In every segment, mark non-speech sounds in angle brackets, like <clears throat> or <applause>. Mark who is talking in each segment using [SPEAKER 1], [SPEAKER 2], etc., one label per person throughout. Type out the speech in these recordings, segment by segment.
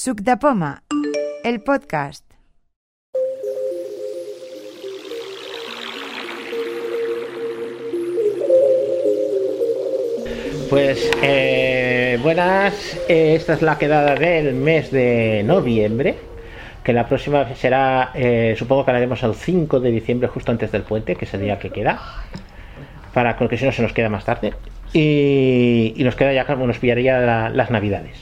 [SPEAKER 1] Suc de Poma, el podcast.
[SPEAKER 2] Pues eh, buenas, esta es la quedada del mes de noviembre, que la próxima será, eh, supongo que la haremos el 5 de diciembre, justo antes del puente, que es el día que queda, para porque si no se nos queda más tarde, y, y nos queda ya, como nos pillaría la- las navidades.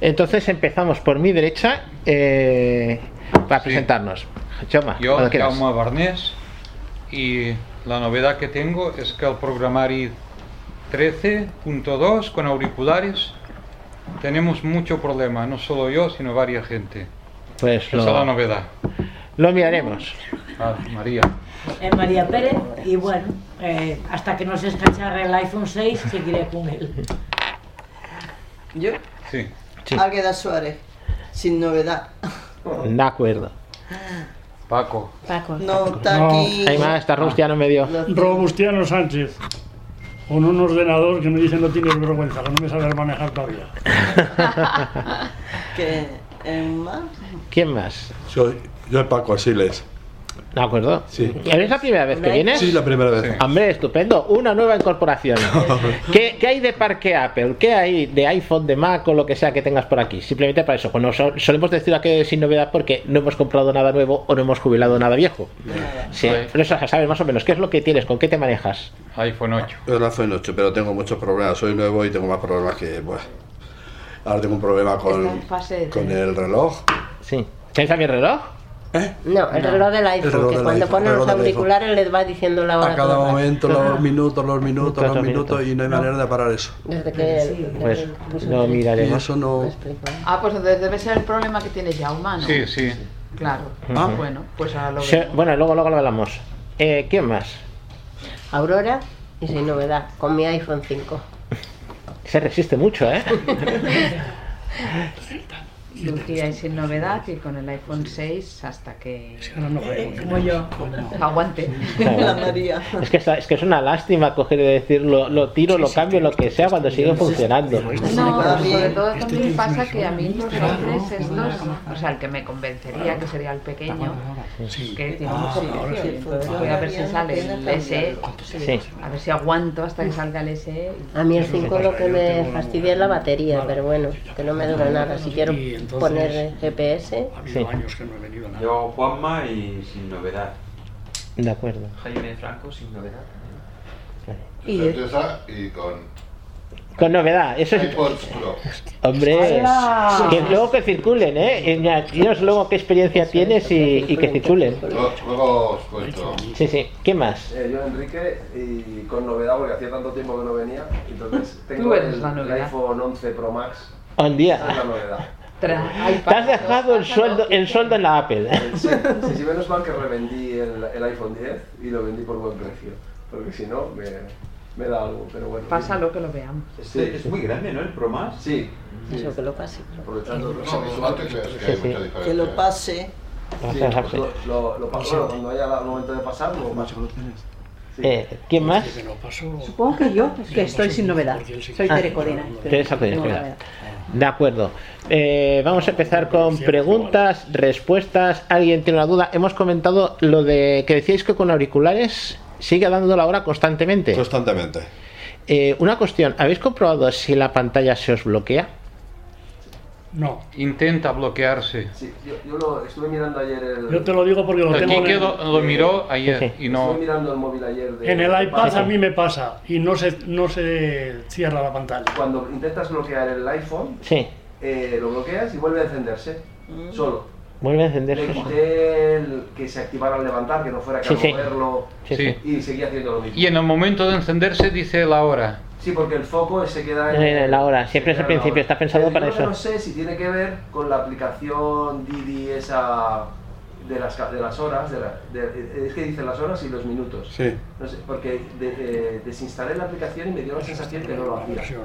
[SPEAKER 2] Entonces empezamos por mi derecha eh, para
[SPEAKER 3] Sí.
[SPEAKER 2] presentarnos. Choma,
[SPEAKER 3] Yo. Jaume Barnés, y la novedad que tengo es que el programari 13.2 con auriculares tenemos mucho problema, no solo yo, sino varias gente.
[SPEAKER 2] Pues
[SPEAKER 3] Esa es la novedad.
[SPEAKER 2] lo miraremos.
[SPEAKER 3] Ah, María.
[SPEAKER 4] Eh, María Pérez y bueno, eh, hasta que nos escacharre el iPhone 6 seguiré con él.
[SPEAKER 5] Yo,
[SPEAKER 3] Sí.
[SPEAKER 2] Sí.
[SPEAKER 5] Águeda Suárez, sin novedad.
[SPEAKER 2] De acuerdo.
[SPEAKER 3] Paco.
[SPEAKER 4] Paco.
[SPEAKER 5] No está
[SPEAKER 6] No.
[SPEAKER 5] aquí.
[SPEAKER 2] Hay más, esta Rus ya no me dio.
[SPEAKER 5] Lo-
[SPEAKER 6] Robustiano Sánchez, con un ordenador que me dice no tienes vergüenza, que no me sabes manejar todavía. <laughs>
[SPEAKER 5] En más.
[SPEAKER 2] ¿Quién más?
[SPEAKER 7] Soy yo Paco Asiles.
[SPEAKER 2] ¿De acuerdo?
[SPEAKER 7] Sí.
[SPEAKER 2] ¿Es la primera vez que vienes?
[SPEAKER 7] Sí, la primera vez.
[SPEAKER 3] Sí.
[SPEAKER 2] Hombre, estupendo. Una nueva incorporación. <laughs> ¿Qué, qué hay de parque Apple? ¿Qué hay de iPhone, de Mac o lo que sea que tengas por aquí? Simplemente para eso. Bueno, so- solemos decir que sin novedad porque no hemos comprado nada nuevo o no hemos jubilado nada viejo. Sí, pero eso sabes más o menos. ¿Qué es lo que tienes? ¿Con qué te manejas?
[SPEAKER 3] iPhone 8.
[SPEAKER 7] Yo nací en 8, pero tengo muchos problemas. Soy nuevo y tengo más problemas que. Bueno. Ahora tengo un problema con, con el reloj.
[SPEAKER 2] Sí. ¿Tienes también reloj?
[SPEAKER 8] No, el reloj del iPhone,
[SPEAKER 7] reloj
[SPEAKER 8] que
[SPEAKER 7] del
[SPEAKER 8] cuando
[SPEAKER 7] iPhone,
[SPEAKER 8] pone
[SPEAKER 7] el
[SPEAKER 8] los auriculares les va diciendo la hora.
[SPEAKER 7] A cada momento, los minutos, los minutos,
[SPEAKER 2] Minutos,
[SPEAKER 7] los
[SPEAKER 2] minutos.
[SPEAKER 7] y no hay manera de parar eso.
[SPEAKER 8] Desde que
[SPEAKER 2] Pues lo
[SPEAKER 7] eso no.
[SPEAKER 8] explico.
[SPEAKER 9] Ah, pues entonces debe ser el problema que tiene ya humano.
[SPEAKER 3] Sí, sí.
[SPEAKER 9] Claro.
[SPEAKER 7] Ah.
[SPEAKER 9] Bueno, pues ahora lo
[SPEAKER 2] Sí,
[SPEAKER 9] vemos.
[SPEAKER 2] Bueno, luego, luego lo hablamos. Eh, ¿Quién más?
[SPEAKER 8] Aurora y sin novedad, con mi iPhone 5.
[SPEAKER 2] Se resiste mucho, ¿eh? <laughs>
[SPEAKER 9] Lucía y sin novedad y con el iPhone 6 hasta que
[SPEAKER 6] Ahora no juego.
[SPEAKER 4] Como yo. <laughs>
[SPEAKER 9] aguante. <laughs>
[SPEAKER 5] La María.
[SPEAKER 2] Es que, es que es una lástima coger y decir lo, lo tiro, lo cambio, lo que sea cuando sigue funcionando.
[SPEAKER 9] No, sobre todo también pasa que a mí los nombres estos, o sea, el que me convencería que sería el pequeño, que tiene mucho precio. Entonces voy a ver si sale el SE, a ver si aguanto hasta que salga el SE.
[SPEAKER 8] A mí el 5 lo que me fastidia es la batería, pero bueno, que no me dura nada. Si quiero
[SPEAKER 6] entonces-
[SPEAKER 8] poner GPS,
[SPEAKER 6] Ha
[SPEAKER 2] Sí.
[SPEAKER 6] habido años que no he venido nada.
[SPEAKER 10] Yo, Juanma y sin novedad.
[SPEAKER 2] De acuerdo.
[SPEAKER 10] Jaime Franco sin novedad.
[SPEAKER 9] Y
[SPEAKER 11] con
[SPEAKER 2] Con novedad, eso es. Hombre, que luego que circulen, ¿eh? Dinos luego qué experiencia tienes y, y que circulen.
[SPEAKER 11] Luego, luego os cuento.
[SPEAKER 2] Sí, sí. ¿Qué más?
[SPEAKER 12] Eh, yo Enrique y con novedad porque hacía tanto tiempo que no venía, entonces tengo
[SPEAKER 9] Tú eres
[SPEAKER 12] el,
[SPEAKER 9] la
[SPEAKER 12] el iPhone 11 Pro Max,
[SPEAKER 2] Un
[SPEAKER 12] esa es
[SPEAKER 2] día.
[SPEAKER 12] la novedad.
[SPEAKER 9] Tra- hay
[SPEAKER 2] Te has dejado el sueldo, el sueldo en la Apple.
[SPEAKER 12] Eh, Sí, sí, sí, menos mal que revendí el, el iPhone 10 y lo vendí por buen precio, porque si no me, me da algo, pero bueno.
[SPEAKER 9] Pásalo que lo veamos.
[SPEAKER 10] Este es muy grande, ¿no? El Pro Max.
[SPEAKER 12] Sí, sí,
[SPEAKER 8] eso que lo pase.
[SPEAKER 12] aprovechando
[SPEAKER 11] No, que hay
[SPEAKER 2] Sí, sí.
[SPEAKER 11] mucha diferencia.
[SPEAKER 5] Que lo pase.
[SPEAKER 12] Sí, pues lo, lo, lo paso, cuando haya el momento de pasar, lo paso. Sí.
[SPEAKER 2] Eh, ¿Quién más?
[SPEAKER 6] Que no pasó.
[SPEAKER 13] Supongo que yo, que estoy sin novedad. Soy Tere Codina.
[SPEAKER 2] Teresa. De acuerdo. Eh, vamos a empezar con preguntas, respuestas. ¿Alguien tiene una duda? Hemos comentado lo de que decíais que con auriculares sigue dando la hora constantemente.
[SPEAKER 7] Constantemente.
[SPEAKER 2] Eh, una cuestión, ¿habéis comprobado si la pantalla se os bloquea?
[SPEAKER 6] No,
[SPEAKER 3] Intenta bloquearse.
[SPEAKER 12] Sí, yo, yo lo estuve mirando ayer el...
[SPEAKER 6] yo te lo digo porque lo tengo
[SPEAKER 3] Aquí
[SPEAKER 6] en el,
[SPEAKER 3] lo, lo miró ayer
[SPEAKER 2] Sí.
[SPEAKER 3] y
[SPEAKER 12] Estuve
[SPEAKER 3] no.
[SPEAKER 12] mirando el móvil ayer de...
[SPEAKER 6] en el iPad
[SPEAKER 2] Sí,
[SPEAKER 6] a mí me pasa y no se, no se cierra la pantalla.
[SPEAKER 12] Cuando intentas bloquear el iPhone,
[SPEAKER 2] Sí,
[SPEAKER 12] eh, lo bloqueas y vuelve a encenderse, solo.
[SPEAKER 2] vuelve a
[SPEAKER 12] Le
[SPEAKER 2] encenderse.
[SPEAKER 12] quité el que se activara al levantar, que no fuera que
[SPEAKER 2] Sí,
[SPEAKER 12] moverlo,
[SPEAKER 2] sí.
[SPEAKER 12] y seguía haciendo lo mismo.
[SPEAKER 3] Y en el momento de encenderse dice la hora.
[SPEAKER 12] Sí, porque el foco se queda
[SPEAKER 2] En la hora, siempre es el
[SPEAKER 12] en la
[SPEAKER 2] principio, está pensado
[SPEAKER 12] Yo
[SPEAKER 2] para eso.
[SPEAKER 12] No sé si tiene que ver con la aplicación Didi esa de las, de las horas, de la- de- es que dice las horas y los minutos.
[SPEAKER 7] Sí.
[SPEAKER 12] No sé, porque de- de- desinstalé la aplicación y me dio la sensación que no lo
[SPEAKER 6] La
[SPEAKER 12] hacía.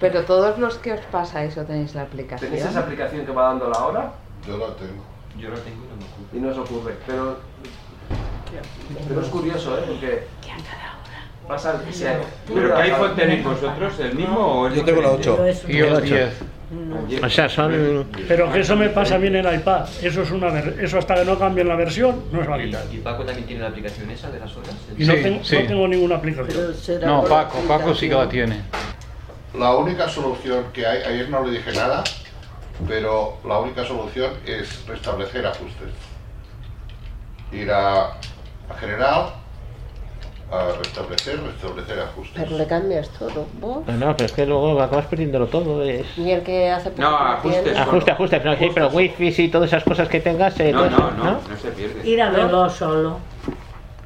[SPEAKER 9] Pero todos los que os pasa eso tenéis la aplicación.
[SPEAKER 12] ¿Tenéis esa aplicación que va dando la hora?
[SPEAKER 11] Yo la tengo.
[SPEAKER 10] Yo lo tengo y no me ocurre.
[SPEAKER 12] y no os ocurre. Pero, pero es curioso, ¿eh? Porque pasa que se
[SPEAKER 10] ¿Pero qué iPhone tenéis vosotros? ¿El mismo o es
[SPEAKER 7] Yo tengo la
[SPEAKER 10] diferente?
[SPEAKER 7] 8.
[SPEAKER 4] Pero es un-
[SPEAKER 3] Y el
[SPEAKER 2] ocho.
[SPEAKER 3] 10.
[SPEAKER 2] O sea, son...
[SPEAKER 6] Pero que eso me pasa mí en el iPad. Eso es una ver- eso hasta que no cambien la versión no se va a quitar.
[SPEAKER 10] ¿Y Paco también tiene la aplicación esa de las horas?
[SPEAKER 6] Y no,
[SPEAKER 3] Sí,
[SPEAKER 6] tengo,
[SPEAKER 3] sí.
[SPEAKER 6] no tengo ninguna aplicación.
[SPEAKER 3] No, Paco, Paco sí que la tiene.
[SPEAKER 11] La única solución que hay, ayer no le dije nada, pero la única solución es restablecer ajustes. Ir a, a general, a restablecer, restablecer ajustes.
[SPEAKER 8] Pero le cambias todo. ¿no?
[SPEAKER 2] No, no, pero es que luego acabas perdiéndolo todo. Es...
[SPEAKER 8] Y el que hace
[SPEAKER 10] No,
[SPEAKER 8] que
[SPEAKER 10] ajustes.
[SPEAKER 2] Ajuste, ajuste, pero, sí, pero wifi y todas esas cosas que tengas. eh,
[SPEAKER 10] No, no,
[SPEAKER 2] eso,
[SPEAKER 10] no, no se pierde.
[SPEAKER 4] Ir a verlo solo.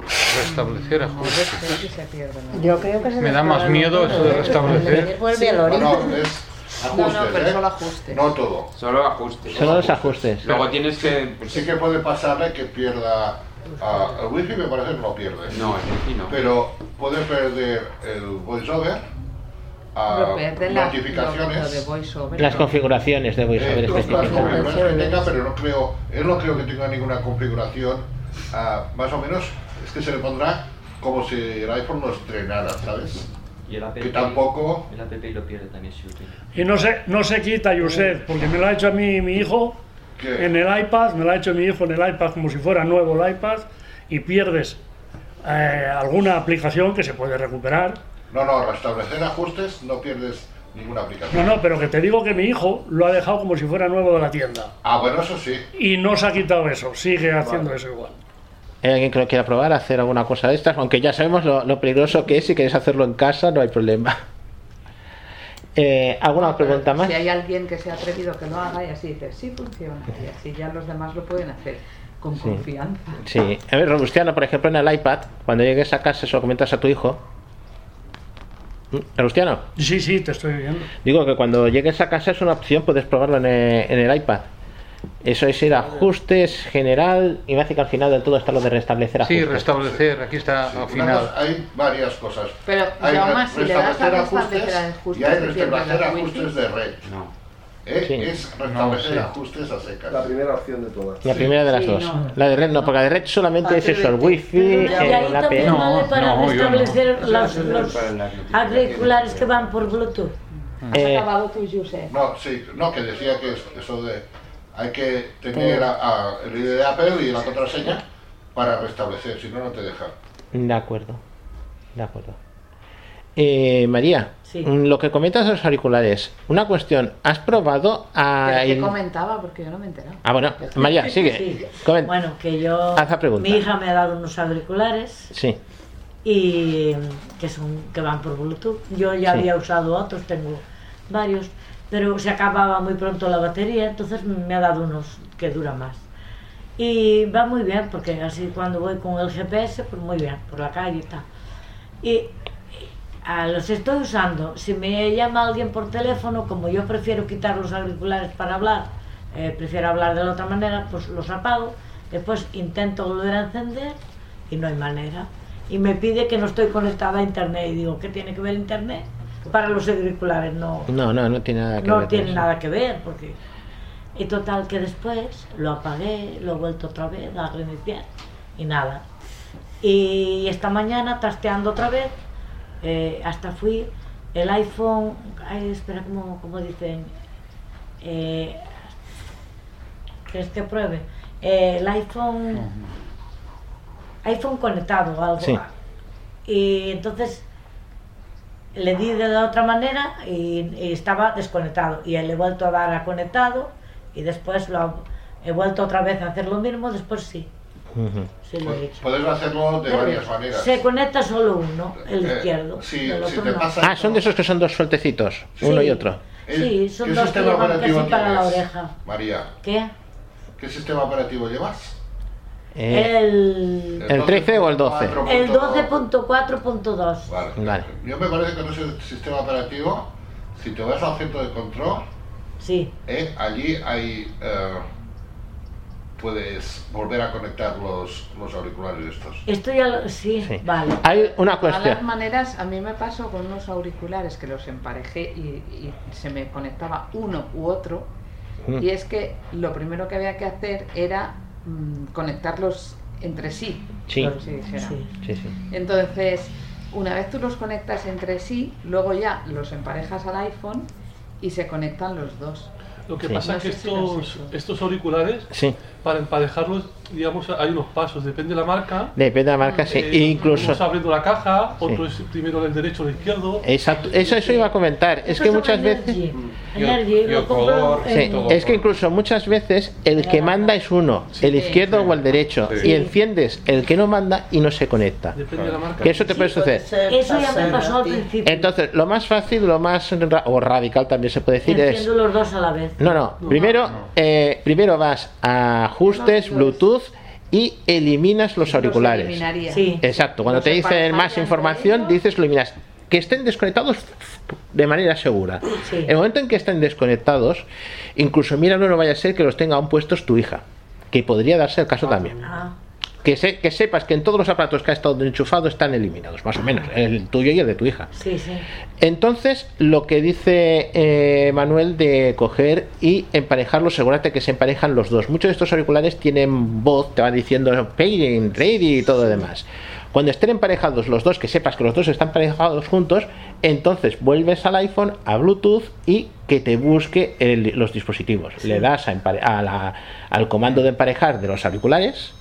[SPEAKER 3] Restablecer ajustes.
[SPEAKER 9] Sí, se pierde, ¿no?
[SPEAKER 8] Yo creo que se
[SPEAKER 3] Me da más miedo eso de
[SPEAKER 8] ¿eh?
[SPEAKER 3] restablecer.
[SPEAKER 8] Vuelve al
[SPEAKER 11] No,
[SPEAKER 8] origen.
[SPEAKER 11] no, es
[SPEAKER 9] No,
[SPEAKER 11] ajustes,
[SPEAKER 9] no, pero
[SPEAKER 11] ¿eh?
[SPEAKER 9] solo ajustes.
[SPEAKER 11] No todo.
[SPEAKER 10] Solo ajustes.
[SPEAKER 2] Solo los ajustes.
[SPEAKER 10] Luego tienes que. pues,
[SPEAKER 11] Sí que puede pasarle que pierda ah, el wifi, me parece que no lo pierde.
[SPEAKER 10] No, el wifi no.
[SPEAKER 11] Pero puede perder el voiceover, ah,
[SPEAKER 9] lo- de
[SPEAKER 11] notificaciones.
[SPEAKER 9] voiceover.
[SPEAKER 2] Las configuraciones de
[SPEAKER 11] Eh,
[SPEAKER 2] VoiceOver
[SPEAKER 11] las
[SPEAKER 2] específicas.
[SPEAKER 11] configuraciones que tenga, pero no creo, él no creo que tenga ninguna configuración, ah, más o menos, es que se le pondrá como si el iPhone lo estrenara, ¿sabes?
[SPEAKER 10] Y el app.
[SPEAKER 11] Que tampoco,
[SPEAKER 10] El app lo pierde también si lo tiene.
[SPEAKER 6] Y no se, no se quita, Josep, porque me lo ha hecho a mí mi hijo
[SPEAKER 11] ¿Qué?
[SPEAKER 6] en el iPad, me lo ha hecho mi hijo en el iPad como si fuera nuevo el iPad y pierdes eh, alguna aplicación que se puede recuperar.
[SPEAKER 11] no, no, restablecer ajustes, no pierdes ninguna
[SPEAKER 6] No,
[SPEAKER 11] aplicación.
[SPEAKER 6] no, pero que te digo que mi hijo lo ha dejado como si fuera nuevo de la tienda.
[SPEAKER 11] Ah, bueno, eso sí.
[SPEAKER 6] Y no se ha quitado eso, sigue haciendo eso igual.
[SPEAKER 2] ¿Hay alguien que lo quiera probar, hacer alguna cosa de estas? Aunque ya sabemos lo, lo peligroso que es, si queréis hacerlo en casa, no hay problema. Eh, ¿Alguna pregunta más?
[SPEAKER 9] Si hay alguien que se ha atrevido que lo haga y así dice, sí funciona. Y así ya los demás lo pueden hacer con
[SPEAKER 2] Sí.
[SPEAKER 9] confianza.
[SPEAKER 2] Sí. A ver, Robustiano, por ejemplo, en el iPad, cuando llegues a casa, se lo comentas a tu hijo. ¿Mm? Robustiano,
[SPEAKER 6] Sí, sí, te estoy viendo.
[SPEAKER 2] digo que cuando llegues a casa es una opción, puedes probarlo en el, en el iPad. Eso es ir a ajustes, general, y me hace que al final del todo está lo de restablecer
[SPEAKER 3] Sí,
[SPEAKER 2] ajustes.
[SPEAKER 3] restablecer, aquí está al
[SPEAKER 11] Una
[SPEAKER 3] final.
[SPEAKER 11] hay varias cosas.
[SPEAKER 9] Pero,
[SPEAKER 11] hay
[SPEAKER 9] Jaume,
[SPEAKER 11] re-
[SPEAKER 9] si le das a
[SPEAKER 11] restablecer
[SPEAKER 9] restablecer
[SPEAKER 11] ajustes y hay
[SPEAKER 9] ¿te pierdes
[SPEAKER 11] restablecer ajustes de red.
[SPEAKER 10] No.
[SPEAKER 11] ¿eh?
[SPEAKER 2] Sí.
[SPEAKER 11] Es restablecer
[SPEAKER 3] sí.
[SPEAKER 11] ajustes a secas.
[SPEAKER 12] La primera opción de todas.
[SPEAKER 2] La primera de las
[SPEAKER 4] Sí,
[SPEAKER 2] dos.
[SPEAKER 4] no.
[SPEAKER 2] La de red no, porque la de red solamente es eso, el wifi,
[SPEAKER 4] también
[SPEAKER 2] APN.
[SPEAKER 3] No,
[SPEAKER 4] para
[SPEAKER 3] no, no.
[SPEAKER 4] restablecer los, los auriculares que van por Bluetooth.
[SPEAKER 9] ¿Has
[SPEAKER 2] Eh,
[SPEAKER 9] acabado tú, Josep?
[SPEAKER 11] No, sí, no, que decía que es- eso de hay que tener a- a el ID de Apple y la contraseña para restablecer, si no, no te deja.
[SPEAKER 2] De acuerdo. De acuerdo. Eh, María,
[SPEAKER 4] Sí.
[SPEAKER 2] mm, lo que comentas de los auriculares, una cuestión, ¿has probado a... In-
[SPEAKER 9] comentaba porque yo no me he enterado.
[SPEAKER 2] Ah, bueno, <laughs> María, sigue.
[SPEAKER 4] Sí. Bueno, que yo.
[SPEAKER 2] Haz la pregunta.
[SPEAKER 4] Mi hija me ha dado unos auriculares
[SPEAKER 2] Sí,
[SPEAKER 4] y que son que van por Bluetooth. Yo ya
[SPEAKER 2] Sí.
[SPEAKER 4] había usado otros, tengo varios, pero se acababa muy pronto la batería, entonces me ha dado unos que duran más. Y va muy bien, porque así cuando voy con el GPS, pues muy bien, por la calle y tal. Y ah, los estoy usando. Si me llama alguien por teléfono, como yo prefiero quitar los auriculares para hablar, eh, prefiero hablar de la otra manera, pues los apago. Después intento volver a encender y no hay manera. Y me pide que no estoy conectada a internet. Y digo, ¿qué tiene que ver internet? Para los auriculares no,
[SPEAKER 2] no, no, no tiene nada que
[SPEAKER 4] no
[SPEAKER 2] ver.
[SPEAKER 4] tiene
[SPEAKER 2] eso.
[SPEAKER 4] nada que ver. porque Y total que después lo apagué, lo he vuelto otra vez a reiniciar y nada. Y esta mañana, trasteando otra vez, eh, hasta fui el iPhone, ay, espera, ¿cómo, cómo dicen? Eh, ¿Quieres que pruebe? Eh, el iPhone, iPhone conectado o algo.
[SPEAKER 2] Sí.
[SPEAKER 4] Y entonces le di de la otra manera y, y estaba desconectado. Y le he vuelto a dar a conectado y después lo he vuelto otra vez a hacer lo mismo, después sí, lo he hecho.
[SPEAKER 11] Puedes hacerlo de
[SPEAKER 4] Pero
[SPEAKER 11] varias maneras.
[SPEAKER 4] Se conecta solo uno, el
[SPEAKER 11] Eh,
[SPEAKER 4] izquierdo.
[SPEAKER 11] sí, si te pasa-
[SPEAKER 2] Ah, son de esos que son dos sueltecitos, uno y otro.
[SPEAKER 4] Sí, son
[SPEAKER 11] ¿Qué
[SPEAKER 4] dos que
[SPEAKER 11] sistema
[SPEAKER 4] llevan
[SPEAKER 11] operativo
[SPEAKER 4] casi para la oreja.
[SPEAKER 11] María,
[SPEAKER 4] ¿Qué?
[SPEAKER 11] ¿qué sistema operativo llevas?
[SPEAKER 2] Eh,
[SPEAKER 4] El,
[SPEAKER 2] ¿El 13 o el 12?
[SPEAKER 4] el 12.4.2.
[SPEAKER 11] Vale.
[SPEAKER 2] Vale.
[SPEAKER 11] Yo me parece que no es el sistema operativo. Si te vas al centro de control,
[SPEAKER 4] Sí,
[SPEAKER 11] eh, allí hay eh, puedes volver a conectar los, los auriculares estos.
[SPEAKER 4] esto ya lo... Sí,
[SPEAKER 2] Sí.
[SPEAKER 4] vale.
[SPEAKER 2] Hay una
[SPEAKER 9] De
[SPEAKER 2] cuestión.
[SPEAKER 9] todas maneras, a mí me pasó con unos auriculares que los emparejé y, y se me conectaba uno u otro.
[SPEAKER 2] Mm.
[SPEAKER 9] Y es que lo primero que había que hacer era mm, conectarlos entre sí.
[SPEAKER 2] Sí.
[SPEAKER 9] por.
[SPEAKER 4] Sí.
[SPEAKER 2] Sí, sí.
[SPEAKER 9] Entonces, una vez tú los conectas entre sí, luego ya los emparejas al iPhone y se conectan los dos.
[SPEAKER 14] Lo que
[SPEAKER 2] Sí.
[SPEAKER 14] pasa
[SPEAKER 9] No
[SPEAKER 14] es que estos, estos auriculares,
[SPEAKER 2] Sí.
[SPEAKER 14] Para emparejarlos, digamos, hay unos pasos, depende de la marca.
[SPEAKER 2] Depende de la marca, sí.
[SPEAKER 14] Eh,
[SPEAKER 2] Incluso.
[SPEAKER 14] uno es abriendo la caja,
[SPEAKER 2] Sí.
[SPEAKER 14] otro es primero el derecho o el izquierdo.
[SPEAKER 2] Exacto, eso, eso iba a comentar. Es que muchas veces. Sí, es que incluso muchas veces el que manda es uno, el izquierdo o el derecho,
[SPEAKER 11] Sí.
[SPEAKER 2] y enciendes el que no manda y no se conecta.
[SPEAKER 14] Depende de la marca.
[SPEAKER 2] Que eso te puede
[SPEAKER 5] Sí, puede
[SPEAKER 2] suceder.
[SPEAKER 5] ser
[SPEAKER 4] Eso ya me pasó al principio.
[SPEAKER 2] Entonces, lo más fácil, lo más ra- o radical también se puede decir es.
[SPEAKER 4] Enciendo los dos a la vez.
[SPEAKER 2] No, no. Primero, eh, primero vas a ajustes, Bluetooth y eliminas los auriculares.
[SPEAKER 9] eliminaría.
[SPEAKER 4] Sí.
[SPEAKER 2] Exacto. Cuando
[SPEAKER 9] Los
[SPEAKER 2] te dicen más información, dices lo eliminas. Que estén desconectados de manera segura.
[SPEAKER 4] Sí.
[SPEAKER 2] El momento en que estén desconectados, incluso míralo, no vaya a ser que los tenga aún puestos tu hija. Que podría darse el caso también.
[SPEAKER 4] Ah,
[SPEAKER 2] Que, se- que sepas que en todos los aparatos que ha estado enchufado están eliminados, más o menos. El tuyo y el de tu hija.
[SPEAKER 4] sí, sí.
[SPEAKER 2] Entonces, lo que dice eh, Manuel de coger y emparejarlos, asegúrate que se emparejan los dos. Muchos de estos auriculares tienen voz, te va diciendo pairing, ready y todo lo demás. Cuando estén emparejados los dos, que sepas que los dos están emparejados juntos, entonces vuelves al iPhone, a Bluetooth y que te busque el- los dispositivos. Le das a empare- a la- al comando de emparejar de los auriculares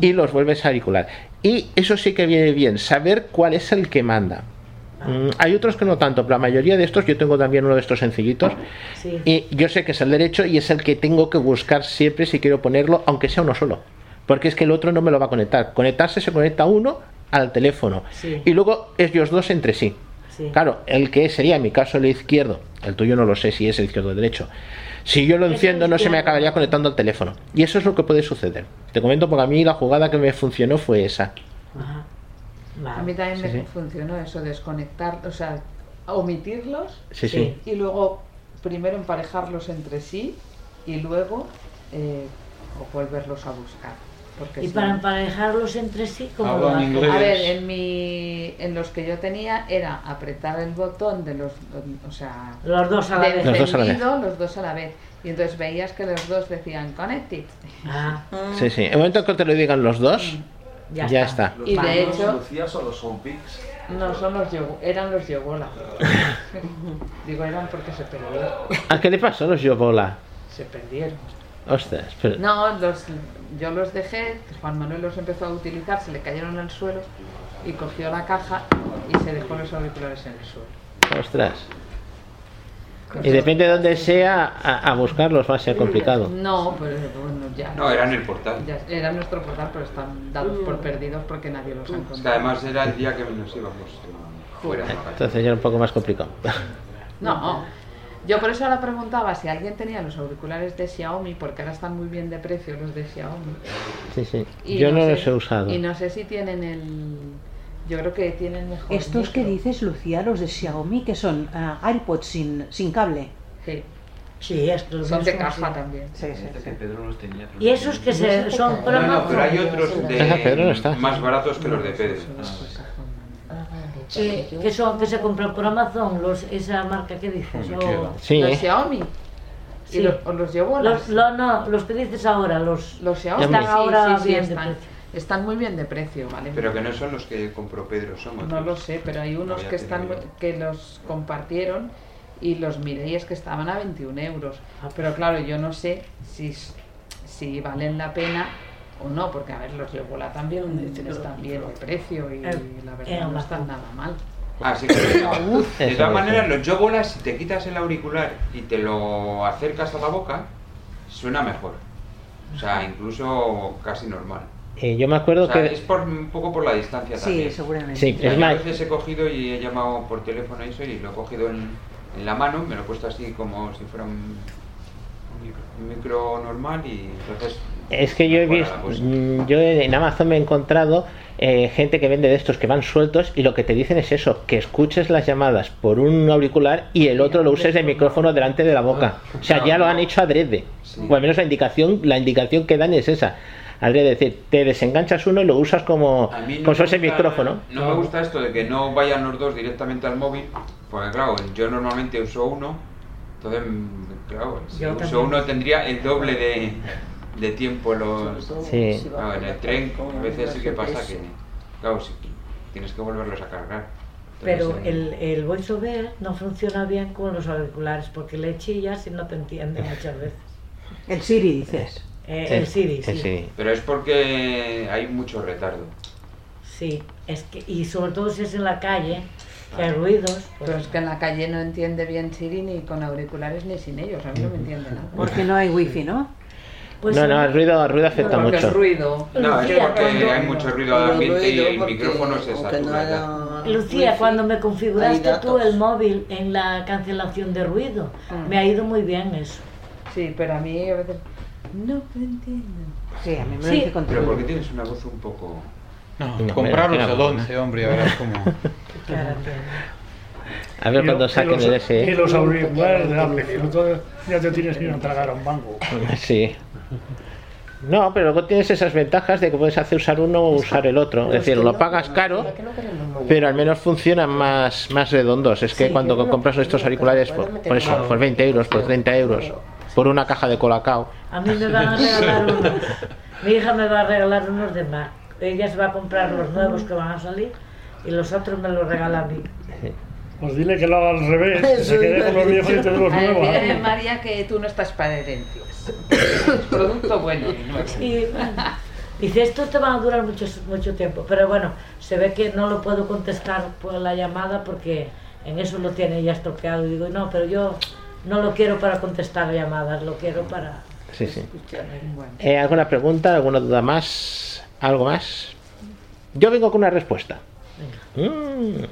[SPEAKER 2] y los vuelves a auricular. Y eso sí que viene bien, saber cuál es el que manda. Mm, hay otros que no tanto, pero la mayoría de estos, yo tengo también uno de estos sencillitos,
[SPEAKER 4] Sí.
[SPEAKER 2] y yo sé que es el derecho y es el que tengo que buscar siempre si quiero ponerlo, aunque sea uno solo. Porque es que el otro no me lo va a conectar. Conectarse se conecta uno al teléfono
[SPEAKER 4] Sí.
[SPEAKER 2] y luego ellos dos entre sí.
[SPEAKER 4] Sí.
[SPEAKER 2] Claro, el que sería en mi caso el izquierdo, el tuyo no lo sé si es el izquierdo o el derecho. Si yo lo enciendo, no se me acabaría conectando al teléfono. Y eso es lo que puede suceder. Te comento porque a mí la jugada que me funcionó fue esa.
[SPEAKER 4] Ajá.
[SPEAKER 9] A mí también
[SPEAKER 2] Sí,
[SPEAKER 9] me
[SPEAKER 2] sí.
[SPEAKER 9] funcionó eso, desconectar, o sea, omitirlos
[SPEAKER 2] Sí, sí.
[SPEAKER 4] Sí.
[SPEAKER 9] y luego primero emparejarlos entre sí y luego eh, volverlos a buscar. Porque
[SPEAKER 4] Y
[SPEAKER 9] si
[SPEAKER 4] para emparejarlos entre sí, como lo hacen?
[SPEAKER 9] A ver, en mi, en los que yo tenía era apretar el botón de los, o sea,
[SPEAKER 4] Los dos a la vez.
[SPEAKER 2] Los dos a la vez.
[SPEAKER 9] encendido, los dos a la vez. Y entonces veías que los dos decían connected.
[SPEAKER 4] Ah,
[SPEAKER 2] Sí, sí. En el momento que te lo digan los dos,
[SPEAKER 4] ya,
[SPEAKER 2] ya
[SPEAKER 4] está.
[SPEAKER 2] está.
[SPEAKER 12] Los
[SPEAKER 9] Y de hecho-
[SPEAKER 12] Lucía, son los.
[SPEAKER 9] No, son los yogo, eran los yogola. <laughs> Digo, eran porque se perdieron.
[SPEAKER 2] ¿A qué le pasó a los Yobola?
[SPEAKER 9] Se perdieron.
[SPEAKER 2] Ostras, pero...
[SPEAKER 9] No, los, yo los dejé, Juan Manuel los empezó a utilizar, se le cayeron al suelo y cogió la caja y se dejó los auriculares en el suelo.
[SPEAKER 2] Ostras. Y depende de dónde sea, a, a buscarlos va a ser complicado.
[SPEAKER 9] No, pero bueno, ya.
[SPEAKER 10] No, era en el portal.
[SPEAKER 9] Ya, era nuestro portal, pero están dados por perdidos porque nadie los ha
[SPEAKER 10] Es que
[SPEAKER 9] encontrado.
[SPEAKER 10] además era el día que nos íbamos eh, fuera.
[SPEAKER 2] Entonces ya era un poco más complicado.
[SPEAKER 9] No, <laughs> yo por eso ahora preguntaba si alguien tenía los auriculares de Xiaomi, porque ahora están muy bien de precio los de Xiaomi.
[SPEAKER 2] Sí, sí.
[SPEAKER 9] Y
[SPEAKER 2] Yo no
[SPEAKER 9] sé-
[SPEAKER 2] los he usado.
[SPEAKER 9] Y no sé si tienen el. Yo creo que tienen mejor.
[SPEAKER 13] Estos que dices, Lucía, los de Xiaomi, que son ah, AirPods sin, sin cable.
[SPEAKER 9] Sí,
[SPEAKER 4] Sí, estos
[SPEAKER 9] son de
[SPEAKER 4] son
[SPEAKER 9] caja también.
[SPEAKER 13] Sí, sí,
[SPEAKER 10] que Pedro los tenía.
[SPEAKER 4] Y esos que se, son
[SPEAKER 10] No, no, pero hay otros
[SPEAKER 2] Esa Pedro no
[SPEAKER 10] de
[SPEAKER 2] está.
[SPEAKER 10] más baratos que los de Pedro.
[SPEAKER 4] Que son que se compran por Amazon, los, esa marca que dices. O-.
[SPEAKER 2] Sí,
[SPEAKER 9] Los
[SPEAKER 2] ¿eh?
[SPEAKER 9] Xiaomi.
[SPEAKER 4] Sí.
[SPEAKER 9] Y los, o los llevo
[SPEAKER 4] los, lo- no, los que dices ahora, los,
[SPEAKER 9] Los Xiaomi están
[SPEAKER 4] ahora
[SPEAKER 9] sí, sí,
[SPEAKER 4] bien de
[SPEAKER 9] están,
[SPEAKER 4] precio.
[SPEAKER 9] están muy bien de precio, ¿vale?
[SPEAKER 10] Pero que no son los que compró Pedro, son otros.
[SPEAKER 9] No lo sé, pero hay unos
[SPEAKER 10] había
[SPEAKER 9] que están que los compartieron y los miré y es que estaban a 21 euros. Pero claro, yo no sé si, si valen la pena o no, porque a ver, los Yobola también están bien de precio y
[SPEAKER 4] Eh,
[SPEAKER 9] la verdad no están nada mal.
[SPEAKER 10] Ah, sí que <laughs> De todas maneras,
[SPEAKER 2] sí.
[SPEAKER 10] los yobolas, si te quitas el auricular y te lo acercas a la boca, suena mejor. O sea, incluso casi normal.
[SPEAKER 2] Eh, yo me acuerdo
[SPEAKER 10] O sea,
[SPEAKER 2] que...
[SPEAKER 10] es por, un poco por la distancia
[SPEAKER 13] Sí,
[SPEAKER 10] también.
[SPEAKER 13] seguramente.
[SPEAKER 2] Sí,
[SPEAKER 10] O sea,
[SPEAKER 2] es
[SPEAKER 10] yo a
[SPEAKER 2] más...
[SPEAKER 10] veces he cogido y he llamado por teléfono y eso y lo he cogido en, en la mano, me lo he puesto así como si fuera un, un micro, un micro normal y entonces...
[SPEAKER 2] Es que yo he visto, mm, yo en Amazon me he encontrado eh, gente que vende de estos que van sueltos y lo que te dicen es eso, que escuches las llamadas por un auricular y el otro lo uses de micrófono delante de la boca. O sea, ya lo han hecho adrede. O al menos la indicación, la indicación que dan es esa. Adrede, es decir, te desenganchas uno y lo usas como,
[SPEAKER 10] no
[SPEAKER 2] como
[SPEAKER 10] gusta-
[SPEAKER 2] micrófono.
[SPEAKER 10] No me gusta esto de que no vayan los dos directamente al móvil, porque claro, yo normalmente uso uno, entonces, claro, si
[SPEAKER 4] Yo
[SPEAKER 10] uso
[SPEAKER 4] también.
[SPEAKER 10] uno tendría el doble de, de tiempo los...
[SPEAKER 2] Sí.
[SPEAKER 10] Claro, en el tren a veces sí que pasa que, claro, si tienes que volverlos a cargar.
[SPEAKER 4] Pero
[SPEAKER 10] ser.
[SPEAKER 4] el, el voiceover no funciona bien con los auriculares porque le chillas y no te entiende muchas veces. <laughs>
[SPEAKER 13] El Siri, dices.
[SPEAKER 4] Eh, el Siri, sí.
[SPEAKER 2] El Siri.
[SPEAKER 10] Pero es porque hay mucho retardo.
[SPEAKER 4] Sí, es que, y sobre todo si es en la calle, que hay ruidos. pues-
[SPEAKER 9] Pero es que en la calle no entiende bien Siri ni con auriculares ni sin ellos. A mí no me entiende nada.
[SPEAKER 13] Porque no hay wifi, ¿no?
[SPEAKER 4] Pues
[SPEAKER 2] no, no, el ruido, el ruido afecta
[SPEAKER 9] Porque
[SPEAKER 2] mucho.
[SPEAKER 9] es ruido.
[SPEAKER 10] No, es
[SPEAKER 4] Lucía,
[SPEAKER 10] porque
[SPEAKER 4] cuando-
[SPEAKER 10] hay mucho ruido al ambiente y
[SPEAKER 5] ruido
[SPEAKER 10] el
[SPEAKER 5] porque
[SPEAKER 10] micrófono se
[SPEAKER 5] no
[SPEAKER 10] satura.
[SPEAKER 5] haya
[SPEAKER 4] Lucía, cuando me configuraste tú el móvil en la cancelación de ruido,
[SPEAKER 9] Mm.
[SPEAKER 4] me ha ido muy bien eso.
[SPEAKER 9] Sí, pero a mí a veces no te entiendo.
[SPEAKER 13] Sí, a mí me
[SPEAKER 4] Sí.
[SPEAKER 13] lo dice
[SPEAKER 10] Pero porque tienes una voz un poco...
[SPEAKER 3] No, <laughs>
[SPEAKER 2] No,
[SPEAKER 3] al
[SPEAKER 2] mira,
[SPEAKER 3] 11, hombre, ya verás cómo.
[SPEAKER 4] Claro, entiendo.
[SPEAKER 2] A ver
[SPEAKER 6] Y
[SPEAKER 2] cuando
[SPEAKER 6] y
[SPEAKER 2] saquen el
[SPEAKER 6] Y
[SPEAKER 2] ese.
[SPEAKER 6] los auriculares de Apple. y ya te tienes que ir a tragar a un banco. <laughs>
[SPEAKER 2] Sí. No, pero luego tienes esas ventajas de que puedes hacer usar uno o usar el otro. Es decir, lo pagas caro, pero al menos funcionan más, más redondos. Es que cuando compras estos auriculares por, por eso, por 20 euros, por 30 euros, por una caja de colacao.
[SPEAKER 4] A mí me van a regalar unos. Mi hija me va a regalar unos de Mac. Ella se va a comprar los nuevos que van a salir y los otros me los regala a mí.
[SPEAKER 6] Pues dile que lo haga al revés, <laughs> que se quede con los viejos y te los nuevos.
[SPEAKER 9] dile, María, que tú no estás para herencias. Es <coughs> producto bueno y nuevo.
[SPEAKER 4] Y dice, estos te van a durar mucho, mucho tiempo. Pero bueno, se ve que no lo puedo contestar por la llamada porque en eso lo tiene ya estropeado. Y digo, no, pero yo no lo quiero para contestar llamadas, lo quiero para
[SPEAKER 2] Sí, sí.
[SPEAKER 4] escuchar.
[SPEAKER 2] Eh, ¿Alguna pregunta? ¿Alguna duda más? ¿Algo más? Yo vengo con una respuesta. Mm.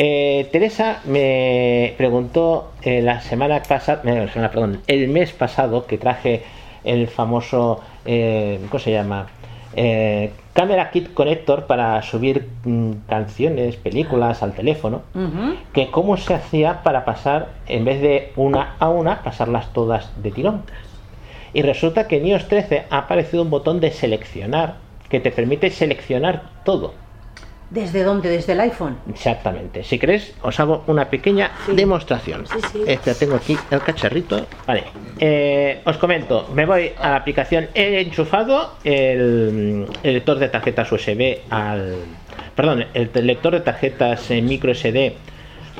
[SPEAKER 2] Eh, Teresa me preguntó eh, la semana pasada, semana, perdón, el mes pasado que traje el famoso, eh, ¿cómo se llama? Eh, Camera Kit Connector para subir mm, canciones, películas al teléfono, que cómo se hacía para pasar, en vez de una a una, pasarlas todas de tirón. Y resulta que en iOS 13 ha aparecido un botón de seleccionar que te permite seleccionar todo.
[SPEAKER 13] ¿Desde dónde? ¿Desde el iPhone?
[SPEAKER 2] Exactamente. Si queréis, os hago una pequeña demostración.
[SPEAKER 4] Sí, sí.
[SPEAKER 2] Este, tengo aquí el cacharrito. Vale. Eh, os comento, me voy a la aplicación. He enchufado el, el lector de tarjetas USB al. Perdón, el lector de tarjetas eh, micro SD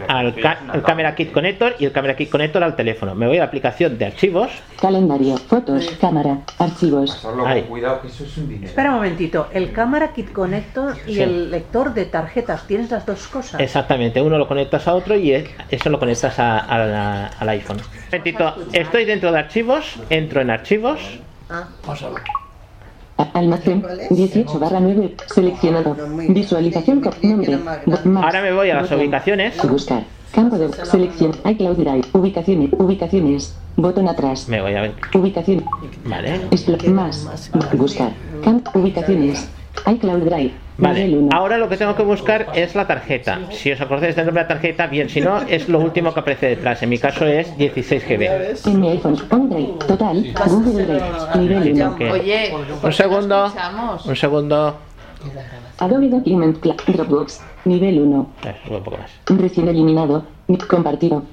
[SPEAKER 2] al, ca- al Camera Kit Connector y el Camera Kit Connector al teléfono. Me voy a la aplicación de archivos.
[SPEAKER 15] Calendario, fotos, cámara, archivos.
[SPEAKER 2] Ahí.
[SPEAKER 10] cuidado, que eso es un dinero.
[SPEAKER 13] Espera un momentito. El cámara kit connector y
[SPEAKER 2] Sí.
[SPEAKER 13] el lector de tarjetas. ¿Tienes las dos cosas?
[SPEAKER 2] Exactamente, uno lo conectas a otro y es- eso lo conectas a- a la- al iPhone. Un momentito, estoy dentro de archivos, entro en archivos.
[SPEAKER 15] A- Almacén, 18 barra 9, seleccionado. Visualización con nombre.
[SPEAKER 2] Ahora me voy a las ubicaciones.
[SPEAKER 15] Buscar. Campo de selección. iCloud Drive. Ubicaciones. Ubicaciones. Botón atrás.
[SPEAKER 2] Me voy a ver.
[SPEAKER 15] Ubicación.
[SPEAKER 2] Vale.
[SPEAKER 15] Más. Buscar. Camp. Ubicaciones. iCloud Drive.
[SPEAKER 2] Vale,
[SPEAKER 15] Nivel 1.
[SPEAKER 2] ahora lo que tengo que buscar es la tarjeta. Si os acordáis del nombre de la tarjeta, bien, si no, es lo último que aparece detrás. En mi caso es 16 GB.
[SPEAKER 15] En mi iPhone. Total. Google Drive. Nivel 1.
[SPEAKER 2] Ok.
[SPEAKER 9] Oye,
[SPEAKER 2] Un segundo. Un segundo.
[SPEAKER 15] Adobe Document Cloud. Dropbox. Nivel 1.
[SPEAKER 2] Eh, subo un poco más.
[SPEAKER 15] Recién eliminado. Compartido.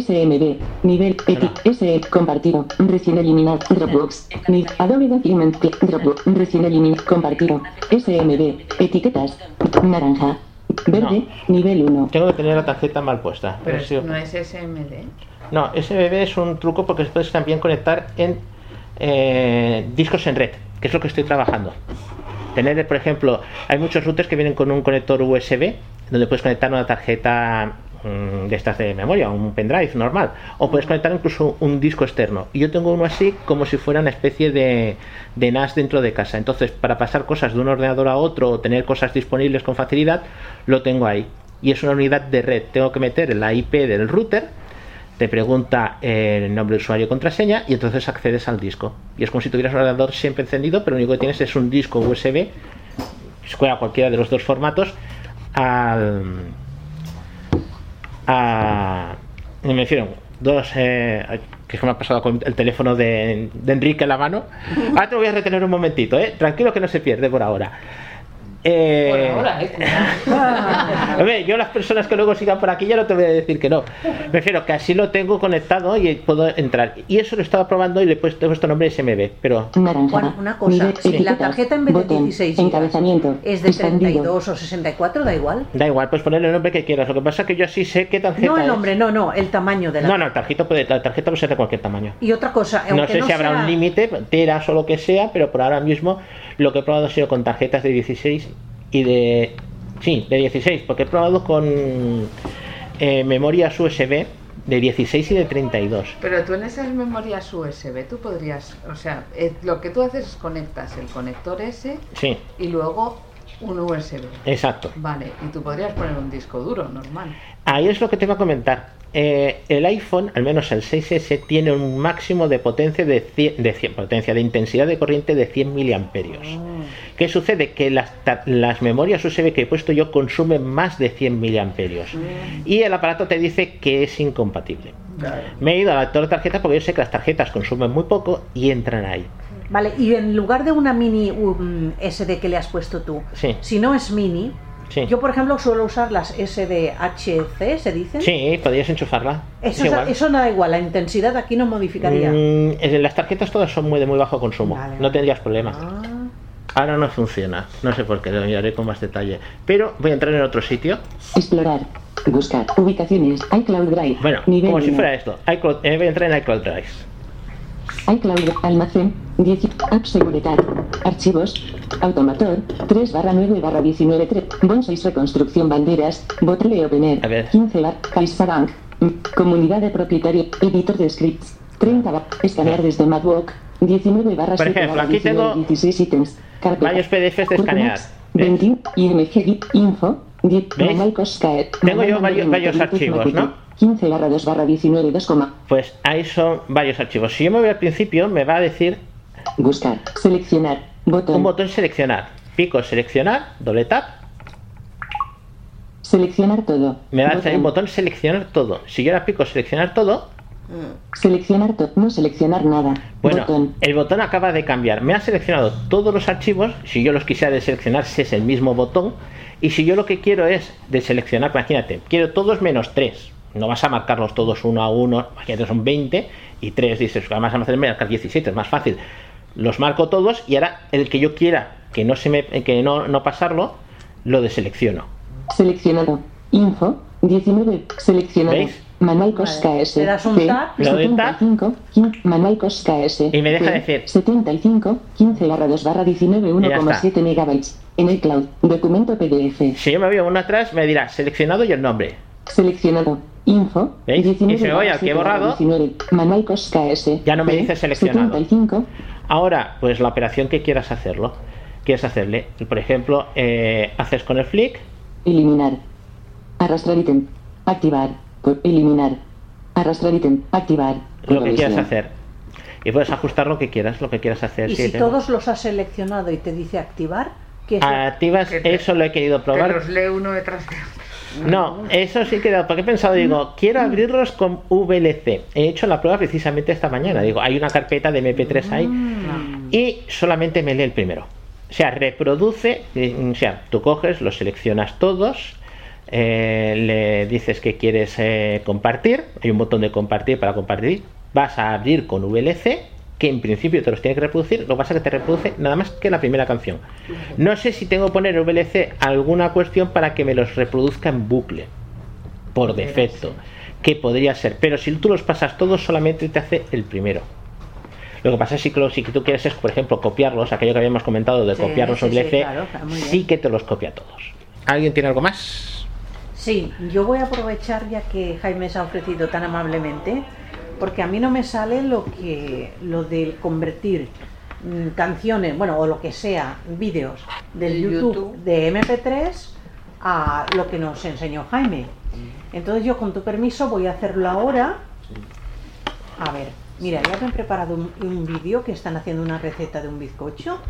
[SPEAKER 15] SMB. Nivel Eti. SE. Compartido. Recién eliminado. Dropbox. Ni Adobe Document. Dropbox. Recién eliminado. Compartido. SMB. Etiquetas. Naranja. Verde. Nivel 1.
[SPEAKER 2] Tengo que tener la tarjeta mal puesta.
[SPEAKER 9] Pero
[SPEAKER 2] Pero sí-
[SPEAKER 9] no es SMD.
[SPEAKER 2] No, SBB es un truco porque puedes también conectar en eh, discos en red, que es lo que estoy trabajando. Tener, por ejemplo, hay muchos routers que vienen con un conector USB donde puedes conectar una tarjeta mm, de estas de memoria, un pendrive normal, o puedes conectar incluso un disco externo. Y yo tengo uno así como si fuera una especie de, de NAS dentro de casa. Entonces, para pasar cosas de un ordenador a otro o tener cosas disponibles con facilidad, lo tengo ahí. Y es una unidad de red. Tengo que meter la IP del router te pregunta el nombre de usuario y contraseña y entonces accedes al disco. Y es como si tuvieras un ordenador siempre encendido, pero lo único que tienes es un disco USB, cualquiera de los dos formatos. A. me refiero, dos. eh, que es que me ha pasado con el teléfono de, de Enrique en la mano. <laughs> Ahora te lo voy a retener un momentito, ¿eh? tranquilo que no se pierde por ahora. Eh,
[SPEAKER 9] Por ahora, eh. <laughs>
[SPEAKER 2] Hombre, yo las personas que luego sigan por aquí ya no te voy a decir que no. Me refiero que así lo tengo conectado y puedo entrar. Y eso lo he estado probando y le he puesto, he puesto nombre SMB, pero...
[SPEAKER 13] Bueno, una cosa, si la tarjeta en vez de
[SPEAKER 15] botón,
[SPEAKER 13] 16 gigas
[SPEAKER 15] encabezamiento,
[SPEAKER 13] es de
[SPEAKER 15] expandido.
[SPEAKER 13] 32 o 64, da igual.
[SPEAKER 2] Da igual, pues ponerle el nombre que quieras. Lo que pasa es que yo sí sé qué tarjeta
[SPEAKER 13] No el
[SPEAKER 2] es.
[SPEAKER 13] nombre, no, no, el tamaño de la.
[SPEAKER 2] No, no, el tarjeta puede, la tarjeta puede ser de cualquier tamaño.
[SPEAKER 13] Y otra cosa,
[SPEAKER 2] No sé si habrá
[SPEAKER 13] sea-
[SPEAKER 2] un límite, teras o lo que sea, pero por ahora mismo lo que he probado ha sido con tarjetas de 16 y de... Sí, de 16, porque he probado con eh, memorias USB de 16 y de 32.
[SPEAKER 9] Pero tú en esas memorias USB, tú podrías, o sea, eh, lo que tú haces es conectas el conector ese
[SPEAKER 2] Sí,
[SPEAKER 9] y luego un USB.
[SPEAKER 2] exacto.
[SPEAKER 9] Vale, y tú podrías poner un disco duro normal.
[SPEAKER 2] Ahí es lo que te iba a comentar. Eh, el iPhone, al menos el 6S, tiene un máximo de potencia de 100, de 100 potencia de intensidad de corriente de 100 miliamperios. ¿Qué sucede? Que las, memorias USB que he puesto yo consumen más de 100 miliamperios. Y el aparato te dice que es incompatible. Me he ido al lector de tarjeta porque yo sé que las tarjetas consumen muy poco y entran ahí.
[SPEAKER 13] Vale, y en lugar de una mini um, SD que le has puesto tú,
[SPEAKER 2] Sí.
[SPEAKER 13] si no es mini,
[SPEAKER 2] Sí.
[SPEAKER 13] yo por ejemplo suelo usar las SDHC, ¿se dicen?
[SPEAKER 2] Sí, podrías enchufarla.
[SPEAKER 13] Eso,
[SPEAKER 2] Es igual.
[SPEAKER 13] eso no da igual, la intensidad aquí no modificaría.
[SPEAKER 2] Mm, las tarjetas todas son muy de muy bajo consumo. No tendrías problema.
[SPEAKER 13] Ah.
[SPEAKER 2] Ahora no funciona. No sé por qué, lo miraré con más detalle. Pero voy a entrar en otro sitio.
[SPEAKER 15] Explorar. Buscar. Ubicaciones. iCloud Drive.
[SPEAKER 2] Bueno,
[SPEAKER 15] Nivel
[SPEAKER 2] como si fuera esto. iCloud- eh, voy a entrar en iCloud Drive.
[SPEAKER 15] iCloud. Almacén. 10. App Seguridad. Archivos. Automator. 3 barra 9 barra 19. 3. Bonsais Reconstrucción Banderas. Botle Opener. 15 bar. CaixaBank. mm, Comunidad de propietarios. Editor de scripts. 30 bar. Escanear desde MacBook. 19 barra
[SPEAKER 2] Por
[SPEAKER 15] 7
[SPEAKER 2] ejemplo, aquí
[SPEAKER 15] 19,
[SPEAKER 2] tengo
[SPEAKER 15] 16 ítems. Carpeta.
[SPEAKER 2] varios PDFs de escanear.
[SPEAKER 15] 21. IMG Info. 10.
[SPEAKER 2] ¿Veis? Tengo yo varios- varios archivos. ¿no?
[SPEAKER 15] 15 barra 2 barra 19 2,
[SPEAKER 2] Pues ahí son varios archivos. Si yo me voy al principio, me va a decir
[SPEAKER 15] Buscar. Seleccionar. Botón.
[SPEAKER 2] un botón seleccionar. Pico seleccionar, doble tap.
[SPEAKER 15] Seleccionar todo.
[SPEAKER 2] Me va a salir un botón seleccionar todo. Si yo ahora pico seleccionar todo,
[SPEAKER 15] Seleccionar todo. No seleccionar nada.
[SPEAKER 2] Bueno,
[SPEAKER 15] Botón.
[SPEAKER 2] el botón acaba de cambiar. Me ha seleccionado todos los archivos. Si yo los quisiera deseleccionar, si es el mismo botón. Y si yo lo que quiero es deseleccionar, imagínate, quiero todos menos 3. No vas a marcarlos todos uno a uno. Imagínate, son 20 y 3 dices, además vamos a hacer marcar 17, es más fácil. Los marco todos y ahora el que yo quiera que no se me que no, no pasarlo, lo deselecciono.
[SPEAKER 15] Seleccionado. Info. 19. Seleccionado.
[SPEAKER 2] ¿Veis?
[SPEAKER 15] Manual Cos KS.
[SPEAKER 13] Le das un
[SPEAKER 15] P,
[SPEAKER 13] tap.
[SPEAKER 2] Le doy un tap.
[SPEAKER 15] 75. 15, Manual Cos KS.
[SPEAKER 2] Y me deja
[SPEAKER 15] P,
[SPEAKER 2] decir.
[SPEAKER 15] 75. 15 barra 2 barra 19
[SPEAKER 2] Y ya
[SPEAKER 15] 1,7 megabytes. En el cloud. Documento PDF.
[SPEAKER 2] Si yo me voy a uno atrás, me dirá seleccionado y el nombre.
[SPEAKER 15] Seleccionado. Info.
[SPEAKER 2] ¿Veis?
[SPEAKER 15] 19
[SPEAKER 2] Y si me voy
[SPEAKER 15] barra
[SPEAKER 2] al que he
[SPEAKER 15] 7 barra
[SPEAKER 2] borrado,
[SPEAKER 15] 19. Manual Cos KS.
[SPEAKER 2] Ya no me
[SPEAKER 15] P,
[SPEAKER 2] dice seleccionado.
[SPEAKER 15] 75.
[SPEAKER 2] Ahora, pues la operación que quieras hacerlo. Quieres hacerle, por ejemplo, eh, haces con el flick,
[SPEAKER 15] Eliminar. Arrastrar ítem. Activar. Eliminar. Arrastrar ítem. Activar.
[SPEAKER 2] lo que quieras hacer. Y puedes ajustar lo que quieras, lo que quieras hacer.
[SPEAKER 13] Y si
[SPEAKER 2] tengo-
[SPEAKER 13] todos los has seleccionado y te dice activar, ¿qué es lo-
[SPEAKER 2] Activas, eso lo he querido probar.
[SPEAKER 9] los lee uno detrás de otro.
[SPEAKER 2] No, eso sí que porque he pensado, digo, quiero abrirlos con VLC. He hecho la prueba precisamente esta mañana. Digo, hay una carpeta de MP3 ahí y solamente me lee el primero. O sea, reproduce, eh, o sea, tú coges, los seleccionas todos, eh, le dices que quieres eh, compartir, hay un botón de compartir para compartir, vas a abrir con VLC, que en principio te los tiene que reproducir, lo que pasa es que te reproduce nada más que la primera canción. No sé si tengo que poner en VLC alguna cuestión para que me los reproduzca en bucle, por defecto, que podría ser, pero si tú los pasas todos solamente te hace el primero. Lo que pasa es que si, tú quieres es, por ejemplo, copiarlos, aquello que habíamos comentado de
[SPEAKER 13] Sí,
[SPEAKER 2] copiarlos
[SPEAKER 13] sí,
[SPEAKER 2] en
[SPEAKER 13] sí,
[SPEAKER 2] VLC,
[SPEAKER 13] claro, bien.
[SPEAKER 2] sí que te los copia todos. ¿Alguien tiene algo más?
[SPEAKER 13] Sí, yo voy a aprovechar ya que Jaime se ha ofrecido tan amablemente, porque a mí no me sale lo que lo del convertir mm, canciones, bueno, o lo que sea, vídeos del
[SPEAKER 9] De
[SPEAKER 13] YouTube,
[SPEAKER 9] YouTube.
[SPEAKER 13] de MP3 a lo que nos enseñó Jaime. Entonces yo con tu permiso voy a hacerlo ahora. A ver, mira, ya me he preparado un, un vídeo que están haciendo una receta de un bizcocho.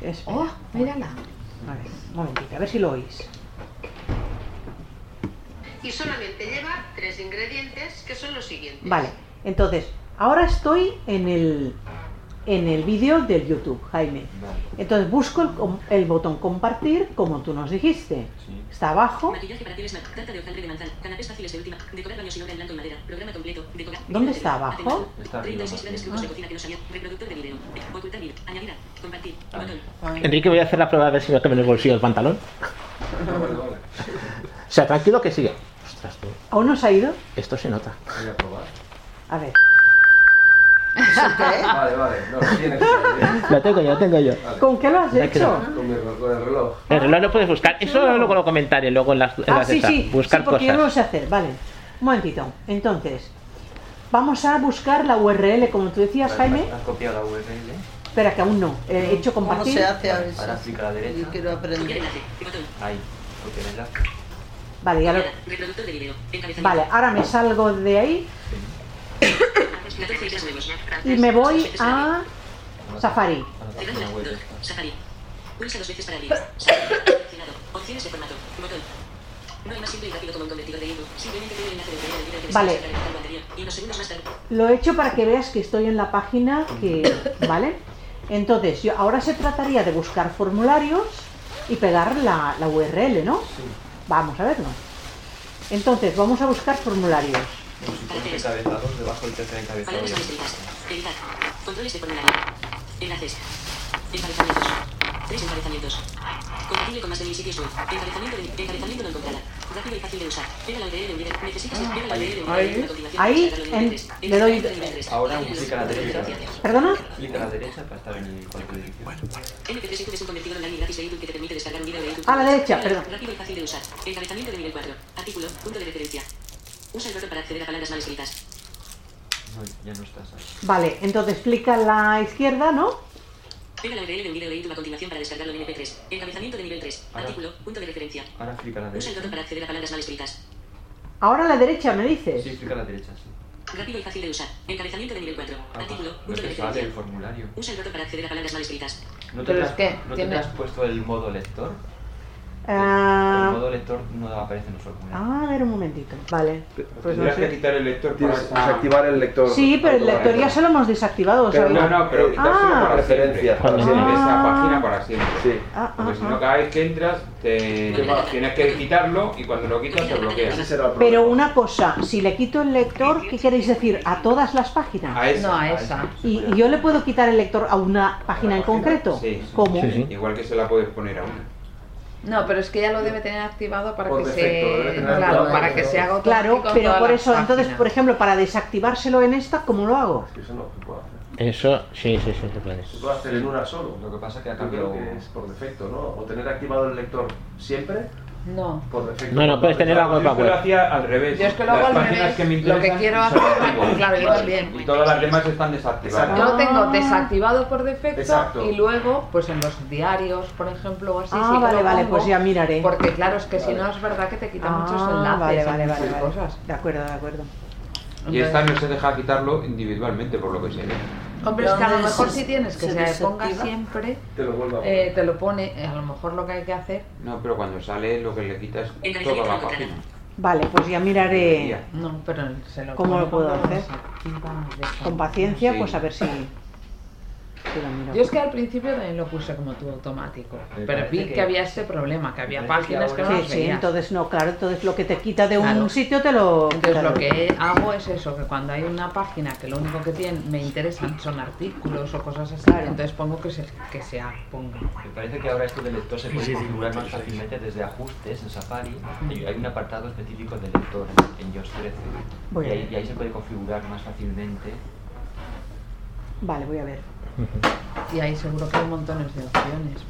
[SPEAKER 13] Espera.
[SPEAKER 9] Oh, mírala.
[SPEAKER 13] A ver, un momentito, a ver si lo oís.
[SPEAKER 16] y solamente lleva tres ingredientes que son los siguientes.
[SPEAKER 13] Vale, entonces, ahora estoy en el en el vídeo del YouTube, Jaime. Entonces busco el, com- el botón compartir como tú nos dijiste. Está abajo.
[SPEAKER 17] De de de.
[SPEAKER 13] ¿Dónde está abajo?
[SPEAKER 12] Está arriba,
[SPEAKER 17] 36 grandes
[SPEAKER 12] más
[SPEAKER 17] trucos de
[SPEAKER 13] Ah.
[SPEAKER 17] cocina que no salió. Reproductor de video. Ocultar video. Añadir a. Compartir. Botón.
[SPEAKER 2] Enrique, voy a hacer la prueba a ver si me en el bolsillo el pantalón. O sea, tranquilo que sigue. Ostras, tú,
[SPEAKER 13] ¿Aún no se ha ido?
[SPEAKER 2] esto se nota.
[SPEAKER 12] Voy a probar.
[SPEAKER 13] A ver. <laughs>
[SPEAKER 12] Vale, vale. No, lo tienes.
[SPEAKER 2] Lo tengo yo, lo tengo yo.
[SPEAKER 13] ¿Con qué lo has hecho?
[SPEAKER 12] Con, mi- con el reloj.
[SPEAKER 2] El reloj lo puedes buscar. Eso luego lo comentaré luego en las, en
[SPEAKER 13] Ah,
[SPEAKER 2] las
[SPEAKER 13] sí, sí,
[SPEAKER 2] Buscar
[SPEAKER 13] sí, porque yo no lo
[SPEAKER 2] cosas.
[SPEAKER 13] sé hacer. Vale, un momentito. Entonces, vamos a buscar la URL, como tú decías, Jaime.
[SPEAKER 18] ¿Has copiado la URL?
[SPEAKER 13] Espera, que aún no. He hecho
[SPEAKER 5] ¿Cómo
[SPEAKER 13] compartir.
[SPEAKER 5] se hace a veces?
[SPEAKER 18] Ahora clica a la derecha.
[SPEAKER 5] Yo quiero aprender.
[SPEAKER 18] Ahí. Copia el enlace.
[SPEAKER 13] Vale, ya lo... Vale, ahora me salgo de ahí
[SPEAKER 17] 14 islas nuevos.
[SPEAKER 13] Y me voy a Safari.
[SPEAKER 17] Cerrando la doc. Safari. Pulsa dos veces para abrir. Safari. Seleccionado. Opciones de formato. Botón. No hay más simple y rápido como un convertidor de YouTube. Simplemente pide el enlace de video del vídeo que
[SPEAKER 13] Vale.
[SPEAKER 17] desea cargar el anterior. Y unos segundos más tarde.
[SPEAKER 13] Lo he hecho para que veas que estoy en la página que... ¿Vale? Entonces, yo ahora se trataría de buscar formularios y pegar la, la URL, ¿no? Vamos a verlo. Entonces, vamos a buscar formularios.
[SPEAKER 18] Encabezados, debajo del tercer encabezado.
[SPEAKER 17] Palabras escritas. Editar. Controles de formulario. Enlaces. Encabezamientos. Tres encabezamientos. Compatible con más de mil sitios web. Encabezamiento, de, encabezamiento no encontrada. Rápido y fácil de usar. Pega la URL de un video. Necesitas pega la URL de un video.
[SPEAKER 18] Ahí.
[SPEAKER 13] En- le doy-.
[SPEAKER 18] Ahora clica a la derecha.
[SPEAKER 13] ¿Perdona?
[SPEAKER 18] Clica a la derecha para estar en el cuarto de edición.
[SPEAKER 17] MP3 YouTube es un convertidor online gratis de YouTube que te permite descargar un video de YouTube.
[SPEAKER 13] A la derecha, perdón.
[SPEAKER 17] Rápido y fácil de usar. Encabezamiento de nivel 4. Artículo. Punto de referencia. Usa el botón para acceder a palabras mal escritas.
[SPEAKER 18] No, ya no estás ahí.
[SPEAKER 13] Vale, entonces clica a la izquierda, ¿no?
[SPEAKER 17] Pega la URL de un video de YouTube a continuación para descargarlo en MP3. Encabezamiento de nivel 3.
[SPEAKER 18] Ahora.
[SPEAKER 17] Artículo. Punto de referencia.
[SPEAKER 18] Ahora clica a la
[SPEAKER 17] Usa el
[SPEAKER 18] derecha.
[SPEAKER 17] botón para acceder a palabras mal escritas.
[SPEAKER 13] Ahora a la derecha, me dices.
[SPEAKER 18] Sí, clica a la derecha, sí.
[SPEAKER 17] Rápido y fácil de usar. Encabezamiento de nivel 4. Artículo.
[SPEAKER 18] No
[SPEAKER 17] Punto de
[SPEAKER 18] te sale el
[SPEAKER 17] referencia.
[SPEAKER 18] formulario.
[SPEAKER 17] Usa el botón para acceder a palabras mal escritas.
[SPEAKER 18] ¿No te,
[SPEAKER 9] Pero
[SPEAKER 18] te
[SPEAKER 9] es
[SPEAKER 18] has,
[SPEAKER 9] que
[SPEAKER 18] ¿no te has puesto el modo lector?
[SPEAKER 13] Ah,
[SPEAKER 18] El modo lector no aparece en
[SPEAKER 13] ah, a ver un momentito. Vale. Pues no
[SPEAKER 10] que quitar el lector para
[SPEAKER 12] Tienes que
[SPEAKER 10] esa-
[SPEAKER 12] desactivar el lector.
[SPEAKER 13] Sí, pero el lector ya se lo hemos desactivado,
[SPEAKER 12] Pero.
[SPEAKER 10] No, no, pero quitárselo
[SPEAKER 13] Ah.
[SPEAKER 10] para
[SPEAKER 12] Referencia.
[SPEAKER 10] siempre.
[SPEAKER 12] Para
[SPEAKER 10] Siempre esa página para siempre.
[SPEAKER 12] Sí.
[SPEAKER 13] Ah,
[SPEAKER 10] Porque
[SPEAKER 13] ah,
[SPEAKER 10] si no,
[SPEAKER 13] ah.
[SPEAKER 10] cada vez que entras, te... tienes que quitarlo y cuando lo quitas te bloquea.
[SPEAKER 12] Ese será el problema.
[SPEAKER 13] Pero una cosa, si le quito el lector, ¿qué queréis decir? ¿A todas las páginas?
[SPEAKER 10] A esa.
[SPEAKER 9] No, a esa.
[SPEAKER 13] ¿Y yo le puedo quitar el lector a una página en concreto?
[SPEAKER 10] Sí.
[SPEAKER 13] ¿Cómo?
[SPEAKER 2] Sí, sí.
[SPEAKER 10] Igual que se la puedes poner a una.
[SPEAKER 9] No, pero es que ya lo debe tener activado para
[SPEAKER 12] Por
[SPEAKER 9] que
[SPEAKER 12] defecto,
[SPEAKER 9] se claro, para que se haga
[SPEAKER 13] Claro, pero por eso, entonces, por ejemplo, para desactivárselo en esta, ¿cómo lo hago?
[SPEAKER 12] Eso no se puede hacer.
[SPEAKER 2] Eso, sí, sí, sí, se puede.
[SPEAKER 12] Se puede hacer en una solo.
[SPEAKER 18] Lo que pasa es que a
[SPEAKER 12] Yo creo que es por defecto, ¿no? O tener activado el lector siempre
[SPEAKER 9] No.
[SPEAKER 12] por defecto.
[SPEAKER 2] No, no, puedes tener la web
[SPEAKER 10] Yo es que lo
[SPEAKER 2] web.
[SPEAKER 10] hacía al revés.
[SPEAKER 9] Yo es que lo hago al revés.
[SPEAKER 10] que me
[SPEAKER 9] Lo que quiero hacer-
[SPEAKER 10] activos.
[SPEAKER 9] claro, yo también.
[SPEAKER 10] Y todas las demás están desactivadas.
[SPEAKER 9] Yo lo tengo desactivado por defecto
[SPEAKER 12] Exacto.
[SPEAKER 9] y luego, pues en los diarios, por ejemplo, o así,
[SPEAKER 13] Ah,
[SPEAKER 9] sí que
[SPEAKER 13] vale,
[SPEAKER 9] lo
[SPEAKER 13] vale, pues ya miraré.
[SPEAKER 9] Porque claro, es que si
[SPEAKER 12] Vale.
[SPEAKER 9] no es verdad que te quita
[SPEAKER 13] Ah,
[SPEAKER 9] muchos enlaces
[SPEAKER 13] vale,
[SPEAKER 9] y
[SPEAKER 13] vale,
[SPEAKER 9] muchas
[SPEAKER 13] vale, vale.
[SPEAKER 9] cosas.
[SPEAKER 13] De acuerdo, de acuerdo.
[SPEAKER 10] Y esta no se deja quitarlo individualmente, por lo que sé.
[SPEAKER 9] Hombre, es que a lo
[SPEAKER 5] ¿Dónde
[SPEAKER 9] mejor si tienes que
[SPEAKER 5] se
[SPEAKER 9] se, ponga siempre,
[SPEAKER 12] Te lo vuelvo a
[SPEAKER 9] eh, te lo pone, a lo mejor lo que hay que hacer,
[SPEAKER 10] No, pero cuando sale lo que le quitas toda la página.
[SPEAKER 13] Vale, pues ya miraré
[SPEAKER 9] no, pero se lo
[SPEAKER 13] cómo lo puedo hacer. Con paciencia,
[SPEAKER 10] Sí.
[SPEAKER 13] pues a ver si...
[SPEAKER 9] Yo es que al principio también lo puse como tú automático,
[SPEAKER 18] Me
[SPEAKER 9] pero vi que,
[SPEAKER 18] que-
[SPEAKER 9] había este problema, que había
[SPEAKER 18] que
[SPEAKER 9] páginas que,
[SPEAKER 18] ahora-
[SPEAKER 9] no
[SPEAKER 13] Sí, sí, entonces no, claro, entonces lo que te quita de un
[SPEAKER 9] Claro.
[SPEAKER 13] sitio te lo...
[SPEAKER 9] Entonces
[SPEAKER 13] te
[SPEAKER 9] lo que hago es eso, que cuando hay una página que lo único que tiene, me interesan son artículos o cosas así,
[SPEAKER 13] Claro.
[SPEAKER 9] entonces pongo que se, que se ponga.
[SPEAKER 18] Me parece que ahora esto del lector se puede configurar más fácilmente desde ajustes en Safari. Hay hay un apartado específico de lector en iOS 13
[SPEAKER 13] Voy
[SPEAKER 18] y ahí, y ahí se puede configurar más fácilmente.
[SPEAKER 13] Vale, voy a ver.
[SPEAKER 9] Y ahí seguro que hay montones de opciones.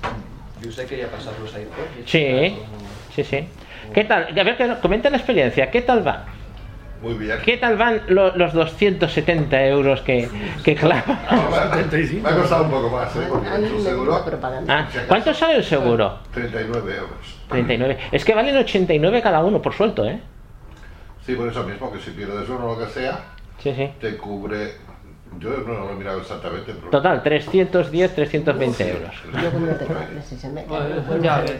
[SPEAKER 18] Yo usted quería pasar los iPods. y
[SPEAKER 2] Sí, sí, sí. ¿Qué tal? A ver, que- comenta la experiencia. ¿Qué tal va?
[SPEAKER 11] Muy bien.
[SPEAKER 2] ¿Qué tal van lo- los 270 euros que, que clava?
[SPEAKER 11] Me ha costado un poco más, ¿eh? Porque un seguro.
[SPEAKER 2] Ah, ¿Cuánto sale el seguro?
[SPEAKER 11] 39 euros.
[SPEAKER 2] 39. Es que valen 89 cada uno, por suelto, ¿eh?
[SPEAKER 11] Sí, por eso mismo, que si pierdes uno o lo que sea,
[SPEAKER 2] Sí, sí.
[SPEAKER 11] te cubre. Yo no lo he mirado exactamente, pero.
[SPEAKER 2] Total, 310, 320 euros.
[SPEAKER 8] Yo tengo me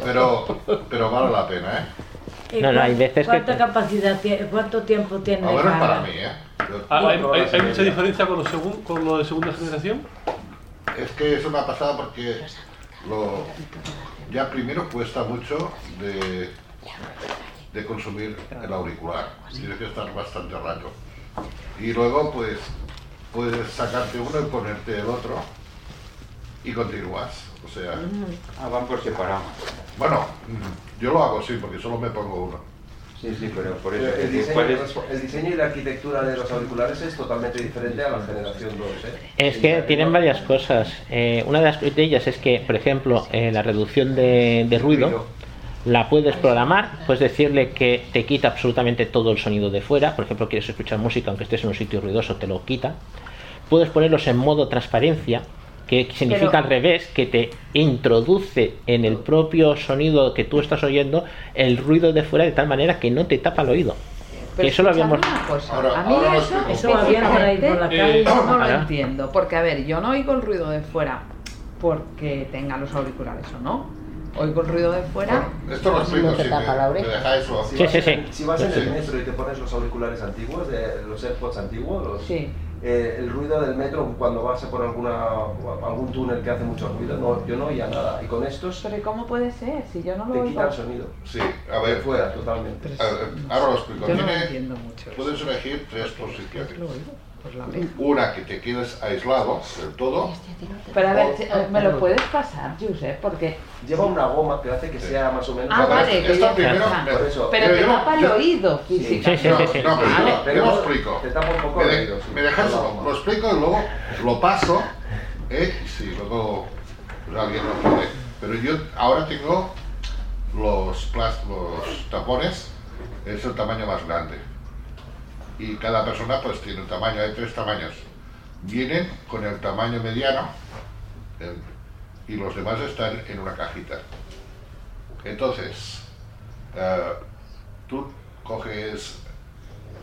[SPEAKER 11] Pero, pero vale la pena, ¿eh?
[SPEAKER 4] ¿Y
[SPEAKER 2] No, no, hay veces que-
[SPEAKER 4] ¿Cuánta capacidad tiene? ¿Cuánto tiempo tiene?
[SPEAKER 11] Ahora es para mí, ¿eh? Yo-
[SPEAKER 14] Ah, ¿Hay, hay- hay mucha diferencia con lo, segun- con lo de segunda generación?
[SPEAKER 11] Es que es una pasada porque lo, ya primero cuesta mucho de, de consumir el auricular. Tienes que estar bastante rato. Y luego pues puedes sacarte uno y ponerte el otro y continúas. O sea,
[SPEAKER 10] Ah, van por separado.
[SPEAKER 11] bueno, yo lo hago así porque solo me pongo uno.
[SPEAKER 10] Sí, sí, pero por eso.
[SPEAKER 12] El diseño, el diseño y la arquitectura de los auriculares es totalmente diferente a la generación 2. ¿eh?
[SPEAKER 2] Es que tienen varias cosas. Eh, una de las de ellas es que, por ejemplo, eh, la reducción de, de ruido la puedes programar, puedes decirle que te quita absolutamente todo el sonido de fuera. Por ejemplo, quieres escuchar música aunque estés en un sitio ruidoso, te lo quita. Puedes ponerlos en modo transparencia, que significa
[SPEAKER 9] Pero-
[SPEAKER 2] al revés, que te introduce en el propio sonido que tú estás oyendo el ruido de fuera de tal manera que no te tapa el oído.
[SPEAKER 9] Pero
[SPEAKER 2] que eso lo habíamos
[SPEAKER 9] una cosa,
[SPEAKER 11] Ahora-
[SPEAKER 9] a mí
[SPEAKER 11] ahora
[SPEAKER 9] eso.
[SPEAKER 4] Eso por la calle.
[SPEAKER 9] no lo entiendo, porque a ver, yo no oigo el ruido de fuera porque tenga los auriculares o no. Oigo el ruido de fuera.
[SPEAKER 11] Esto lo explico
[SPEAKER 8] No te
[SPEAKER 11] si
[SPEAKER 8] tapa la oreja.
[SPEAKER 11] dejáis o-
[SPEAKER 12] Si
[SPEAKER 2] Sí,
[SPEAKER 12] vas
[SPEAKER 2] sí.
[SPEAKER 12] Si vas en
[SPEAKER 11] Sí.
[SPEAKER 12] el metro y te pones los auriculares antiguos, de, los AirPods antiguos, los-
[SPEAKER 9] Sí.
[SPEAKER 12] Eh, el ruido del metro cuando vas a por alguna, algún túnel que hace mucho ruido, no, yo no oía nada. Y con estos
[SPEAKER 9] Pero ¿y cómo puede ser? Si yo no lo
[SPEAKER 12] te
[SPEAKER 9] oigo.
[SPEAKER 12] quita el sonido.
[SPEAKER 11] Sí, a ver,
[SPEAKER 12] Fuera, totalmente.
[SPEAKER 11] a ver, ahora lo explico.
[SPEAKER 9] Yo no lo
[SPEAKER 11] Tiene-
[SPEAKER 9] entiendo mucho.
[SPEAKER 11] puedes elegir tres posiciones.
[SPEAKER 9] Pues la.
[SPEAKER 11] Una que te quedes aislado del todo.
[SPEAKER 9] Pero a ver,
[SPEAKER 11] O-
[SPEAKER 9] ¿me lo puedes pasar, Josep? Porque.
[SPEAKER 12] Lleva una goma que hace que sea más o menos...
[SPEAKER 9] Ah, vale, que
[SPEAKER 11] Esto
[SPEAKER 9] yo-
[SPEAKER 11] primero,
[SPEAKER 9] Ajá.
[SPEAKER 11] me-
[SPEAKER 12] Por eso.
[SPEAKER 9] Pero
[SPEAKER 11] Pero
[SPEAKER 9] te tapa el oído
[SPEAKER 2] Sí, sí,
[SPEAKER 9] físicamente.
[SPEAKER 2] sí,
[SPEAKER 11] No,
[SPEAKER 2] sí.
[SPEAKER 11] no, pero yo,
[SPEAKER 12] Vale,
[SPEAKER 11] yo
[SPEAKER 12] pero
[SPEAKER 11] lo explico.
[SPEAKER 12] te tapa un poco
[SPEAKER 11] me,
[SPEAKER 12] el
[SPEAKER 11] de-
[SPEAKER 12] oído, sí,
[SPEAKER 11] me dejas,
[SPEAKER 12] con la goma.
[SPEAKER 11] lo explico y luego lo paso. ¿eh? Y si luego pues, alguien lo puede. Pero yo ahora tengo los, plas- los tapones, es el tamaño más grande. Y cada persona pues tiene un tamaño, hay tres tamaños. Vienen con el tamaño mediano y los demás están en una cajita. Entonces, eh, tú coges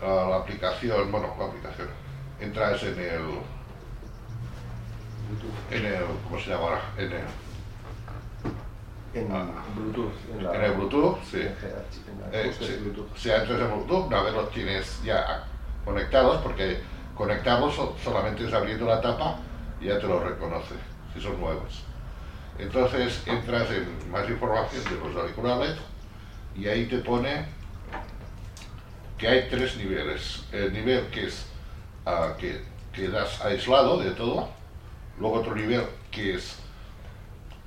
[SPEAKER 11] eh, la aplicación, bueno, la aplicación, entras en el, en el, ¿cómo se llama ahora? En el,
[SPEAKER 12] En
[SPEAKER 11] Ah.
[SPEAKER 12] Bluetooth. En, la-
[SPEAKER 11] en el Bluetooth, sí.
[SPEAKER 12] en la-
[SPEAKER 11] Eh,
[SPEAKER 12] ajustes
[SPEAKER 11] sí.
[SPEAKER 12] Bluetooth.
[SPEAKER 11] Si entras en Bluetooth, una vez los tienes ya conectados, porque conectarlos so- solamente es abriendo la tapa y ya te lo reconoce, si son nuevos. Entonces entras en más información de los auriculares y ahí te pone que hay tres niveles. El nivel que es ah, que quedas aislado de todo, luego otro nivel que es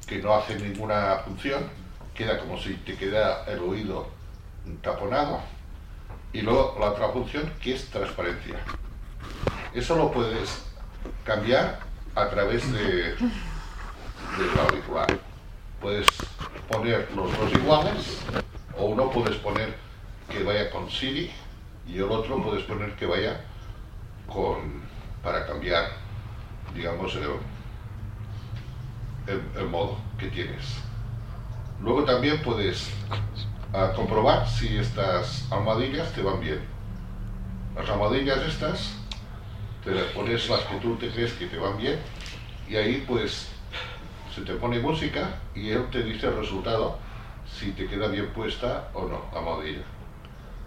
[SPEAKER 11] que no hace ninguna función, queda como si te queda el oído taponado, y luego la otra función que es transparencia. Eso lo puedes cambiar a través de del auricular. Puedes poner los dos iguales, o uno puedes poner que vaya con Siri y el otro puedes poner que vaya con para cambiar, digamos, el, el- el modo que tienes. Luego también puedes ah, comprobar si estas almohadillas te van bien. Las almohadillas estas, te las pones las que tú te crees que te van bien y ahí pues se te pone música y él te dice el resultado si te queda bien puesta o no la almohadilla.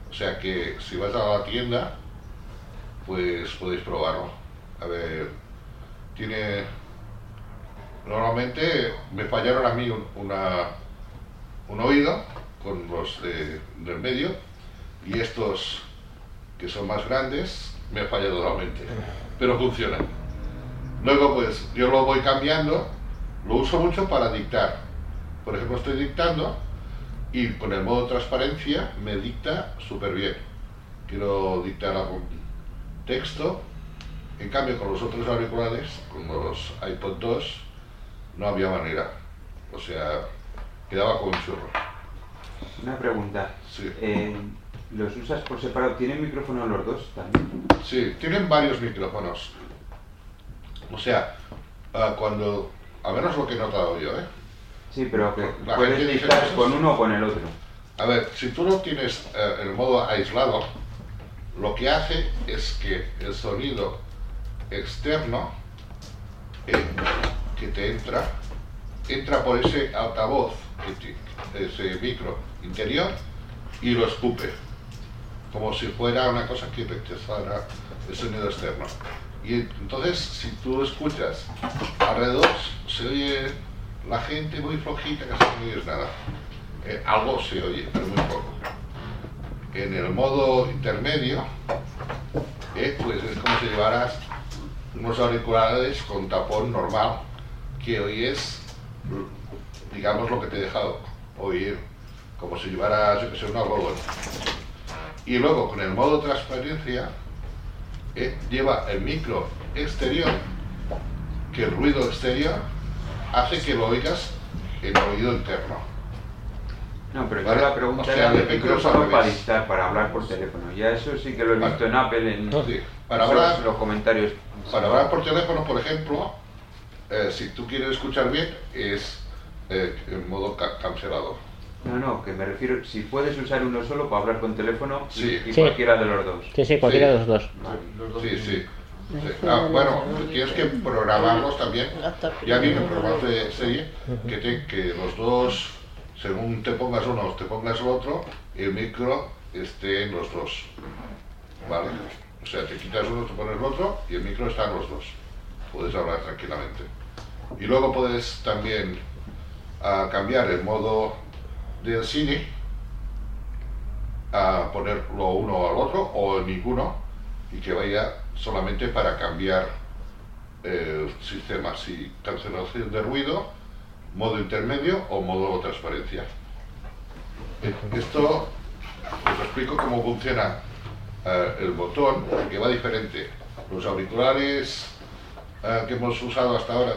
[SPEAKER 11] O sea que si vas a la tienda, pues podéis probarlo. A ver, tiene... Normalmente me fallaron a mí un, una, un oído con los de- del medio y estos que son más grandes me ha fallado totalmente, pero funcionan. Luego pues yo lo voy cambiando, lo uso mucho para dictar. Por ejemplo, estoy dictando y con el modo transparencia me dicta súper bien. Quiero dictar algún texto, en cambio con los otros auriculares, con los iPod 2, no había manera. O sea, quedaba como un churro.
[SPEAKER 10] Una pregunta.
[SPEAKER 11] Sí.
[SPEAKER 10] Eh, ¿Los usas por separado? ¿Tienen micrófono los dos también?
[SPEAKER 11] Sí, tienen varios micrófonos. O sea, ah, cuando, a menos lo que he notado yo, ¿eh?
[SPEAKER 10] Sí, pero que
[SPEAKER 11] La
[SPEAKER 10] puedes dictar con uno o con el otro.
[SPEAKER 11] A ver, si tú lo tienes eh, en modo aislado, lo que hace es que el sonido externo eh, que te entra, entra por ese altavoz, ese micro interior, y lo escupe, como si fuera una cosa que rechazara el sonido externo. Y entonces, si tú escuchas alrededor, se oye la gente muy flojita, casi no oyes nada. Eh, algo se oye, pero muy poco. En el modo intermedio, eh, pues es como si llevaras unos auriculares con tapón normal, que oyes, digamos, lo que te he dejado oír, como si llevaras, yo que sé, una Goldwyn. Y luego, con el modo transparencia, eh, lleva el micro exterior, que el ruido exterior hace que lo oigas en el oído interno.
[SPEAKER 10] No, pero
[SPEAKER 11] Vale,
[SPEAKER 10] yo la pregunta
[SPEAKER 11] o sea,
[SPEAKER 10] era
[SPEAKER 11] el
[SPEAKER 10] micrófono para dictar, para hablar por teléfono. Ya eso sí que lo he
[SPEAKER 11] Vale.
[SPEAKER 10] visto en Apple, en
[SPEAKER 11] Sí, para
[SPEAKER 10] esos-
[SPEAKER 11] hablar-
[SPEAKER 10] los comentarios.
[SPEAKER 11] Para hablar por teléfono, por ejemplo, eh, si tú quieres escuchar bien, es eh, en modo ca- cancelador.
[SPEAKER 10] No, no, que me refiero, si puedes usar uno solo para hablar con teléfono y-
[SPEAKER 11] Sí.
[SPEAKER 10] y,
[SPEAKER 2] Sí.
[SPEAKER 10] cualquiera de los dos.
[SPEAKER 2] Sí, sí, cualquiera
[SPEAKER 11] Sí.
[SPEAKER 2] de los dos.
[SPEAKER 11] Sí, sí. Sí. Ah, bueno, tienes que programarlos también. Ya viene programado de serie que, te- que los dos, según te pongas uno o te pongas el otro, el micro esté en los dos. ¿Vale? O sea, te quitas uno, te pones el otro y el micro está en los dos. Puedes hablar tranquilamente. Y luego puedes también ah, cambiar el modo del cine a ponerlo uno al otro o ninguno y que vaya solamente para cambiar el sistema, si cancelación de ruido, modo intermedio o modo transparencia. Eh, Esto os explico cómo funciona eh, el botón, que va diferente. Los auriculares eh, que hemos usado hasta ahora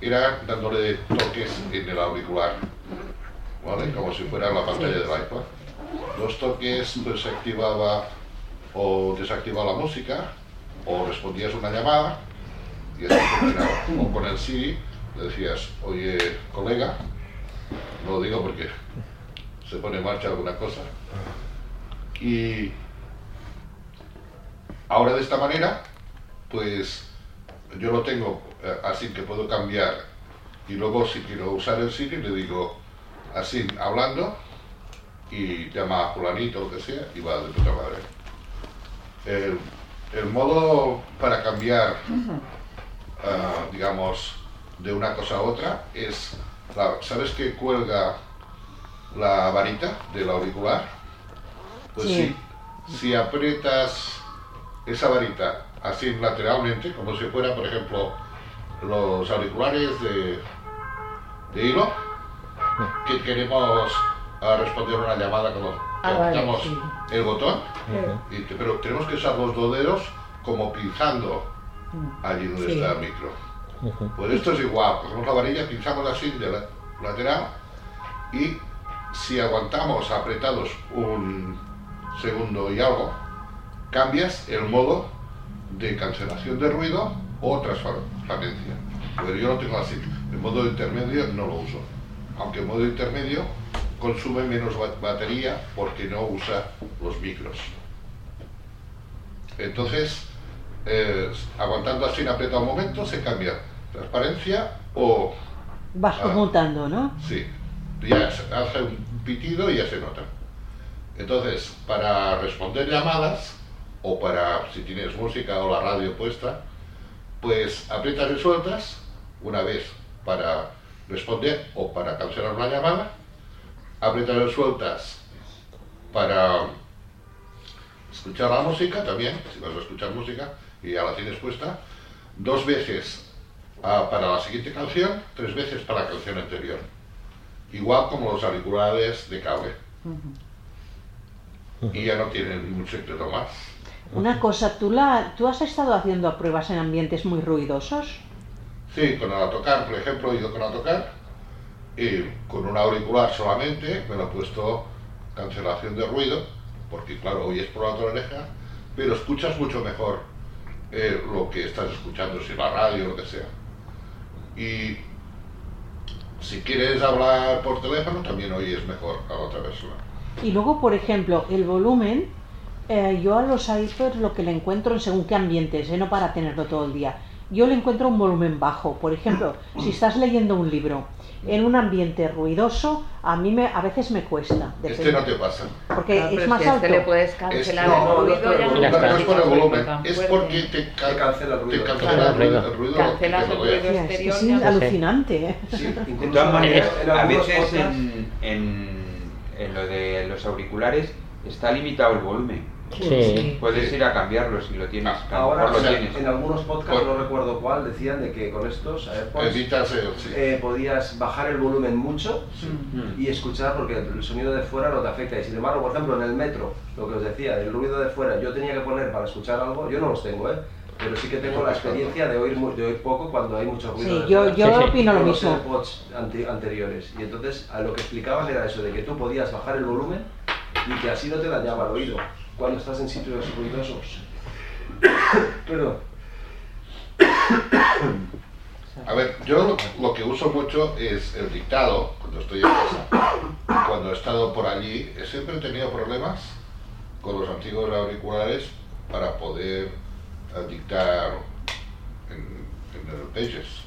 [SPEAKER 11] era dándole toques en el auricular, ¿vale? como si fuera la pantalla del iPad. Los toques pues se activaba o desactivaba la música o respondías una llamada y así funcionaba. O con el Siri le decías, oye colega, no lo digo porque se pone en marcha alguna cosa. Y ahora de esta manera, pues yo lo tengo eh, así que puedo cambiar y luego si quiero usar el Siri le digo así hablando y llama a fulanito o lo que sea y va de puta madre. El, el modo para cambiar, ah, digamos, de una cosa a otra es, la- ¿sabes que cuelga la varita del auricular? Pues
[SPEAKER 13] Sí.
[SPEAKER 11] si, si aprietas esa varita así lateralmente, como si fuera, por ejemplo, los auriculares de, de hilo, que queremos ah, responder una llamada que
[SPEAKER 4] Ah, vale,
[SPEAKER 11] apretamos
[SPEAKER 4] sí.
[SPEAKER 11] el botón, y pero tenemos que usar los dos dedos como pinzando allí donde
[SPEAKER 4] Sí.
[SPEAKER 11] está el micro. Pues esto es igual, cogemos la varilla, pinzamos así de la lateral y si aguantamos apretados un segundo y algo, cambias el modo de cancelación de ruido o transparencia. Pero yo lo tengo así, el modo intermedio no lo uso, aunque el modo intermedio consume menos ba- batería porque no usa los micros. Entonces, eh, aguantando así en apretado un momento, se cambia transparencia o
[SPEAKER 13] Vas
[SPEAKER 11] Ah.
[SPEAKER 13] conmutando, ¿no?
[SPEAKER 11] Sí, ya hace un pitido y ya se nota. Entonces, para responder llamadas, o para si tienes música o la radio puesta, pues aprietas y sueltas una vez para responder o para cancelar una llamada, aprietas y sueltas para escuchar la música también, si vas a escuchar música y ya la tienes puesta, dos veces ah, para la siguiente canción, tres veces para la canción anterior. Igual como los auriculares de cable. Y ya no tienen ningún secreto más.
[SPEAKER 13] Una cosa, ¿tú, la, ¿tú has estado haciendo pruebas en ambientes muy ruidosos?
[SPEAKER 11] Sí, con el autocar, por ejemplo, he ido con autocar y con un auricular solamente me lo he puesto cancelación de ruido, porque claro, oyes por la otra oreja, pero escuchas mucho mejor eh, lo que estás escuchando, si la radio o lo que sea. Y si quieres hablar por teléfono, también oyes mejor a otra persona.
[SPEAKER 13] Y luego, por ejemplo, el volumen, eh, yo a los iPods lo que le encuentro en según qué ambientes, eh, no para tenerlo todo el día, yo le encuentro un volumen bajo. Por ejemplo, <clears throat> si estás leyendo un libro en un ambiente ruidoso, a mí me, a veces me cuesta.
[SPEAKER 11] Este
[SPEAKER 13] depende.
[SPEAKER 11] no te pasa.
[SPEAKER 13] Porque
[SPEAKER 9] Ah, pero
[SPEAKER 13] es más
[SPEAKER 9] a este
[SPEAKER 13] alto.
[SPEAKER 9] le puedes
[SPEAKER 11] Es,
[SPEAKER 9] cancelar
[SPEAKER 11] no,
[SPEAKER 9] el
[SPEAKER 11] no,
[SPEAKER 9] ruido,
[SPEAKER 11] no, no,
[SPEAKER 9] no
[SPEAKER 11] no, no es por el
[SPEAKER 9] cancelar
[SPEAKER 11] volumen, es porque te, ca-
[SPEAKER 12] cancela el
[SPEAKER 11] te
[SPEAKER 12] ruido.
[SPEAKER 11] cancela
[SPEAKER 2] Claro,
[SPEAKER 11] el ruido.
[SPEAKER 2] ruido.
[SPEAKER 11] El ruido
[SPEAKER 9] Cancelas el ruido
[SPEAKER 13] es
[SPEAKER 9] exterior.
[SPEAKER 13] es
[SPEAKER 9] ya-
[SPEAKER 13] alucinante. ¿eh?
[SPEAKER 12] Sí,
[SPEAKER 10] De todas maneras, a veces en, en, en lo de los auriculares está limitado el volumen.
[SPEAKER 2] Sí.
[SPEAKER 10] Puedes ir a cambiarlo si lo tienes. lo
[SPEAKER 12] Ahora,
[SPEAKER 10] mejor
[SPEAKER 12] o
[SPEAKER 10] lo
[SPEAKER 12] sea,
[SPEAKER 10] tienes.
[SPEAKER 12] en algunos podcasts, no recuerdo cuál, decían de que con estos AirPods
[SPEAKER 11] sí.
[SPEAKER 12] eh, podías bajar el volumen mucho y escuchar porque el sonido de fuera no te afecta. Y sin embargo, por ejemplo, en el metro, lo que os decía, el ruido de fuera, yo tenía que poner para escuchar algo, yo no los tengo, ¿eh? Pero sí que tengo la experiencia de oír, de oír poco cuando hay mucho ruido.
[SPEAKER 13] Sí, yo- yo
[SPEAKER 2] Sí, sí.
[SPEAKER 13] opino lo
[SPEAKER 12] Con los
[SPEAKER 13] mismo.
[SPEAKER 12] AirPods anti- anteriores. Y entonces a lo que explicaban era eso, de que tú podías bajar el volumen y que así no te dañaba el oído cuando estás en sitios ruidosos. <coughs> Perdón.
[SPEAKER 11] A ver, yo lo, que uso mucho es el dictado cuando estoy en casa. Cuando he estado por allí, eh, siempre he tenido problemas con los antiguos auriculares para poder eh, dictar en, en el Pages.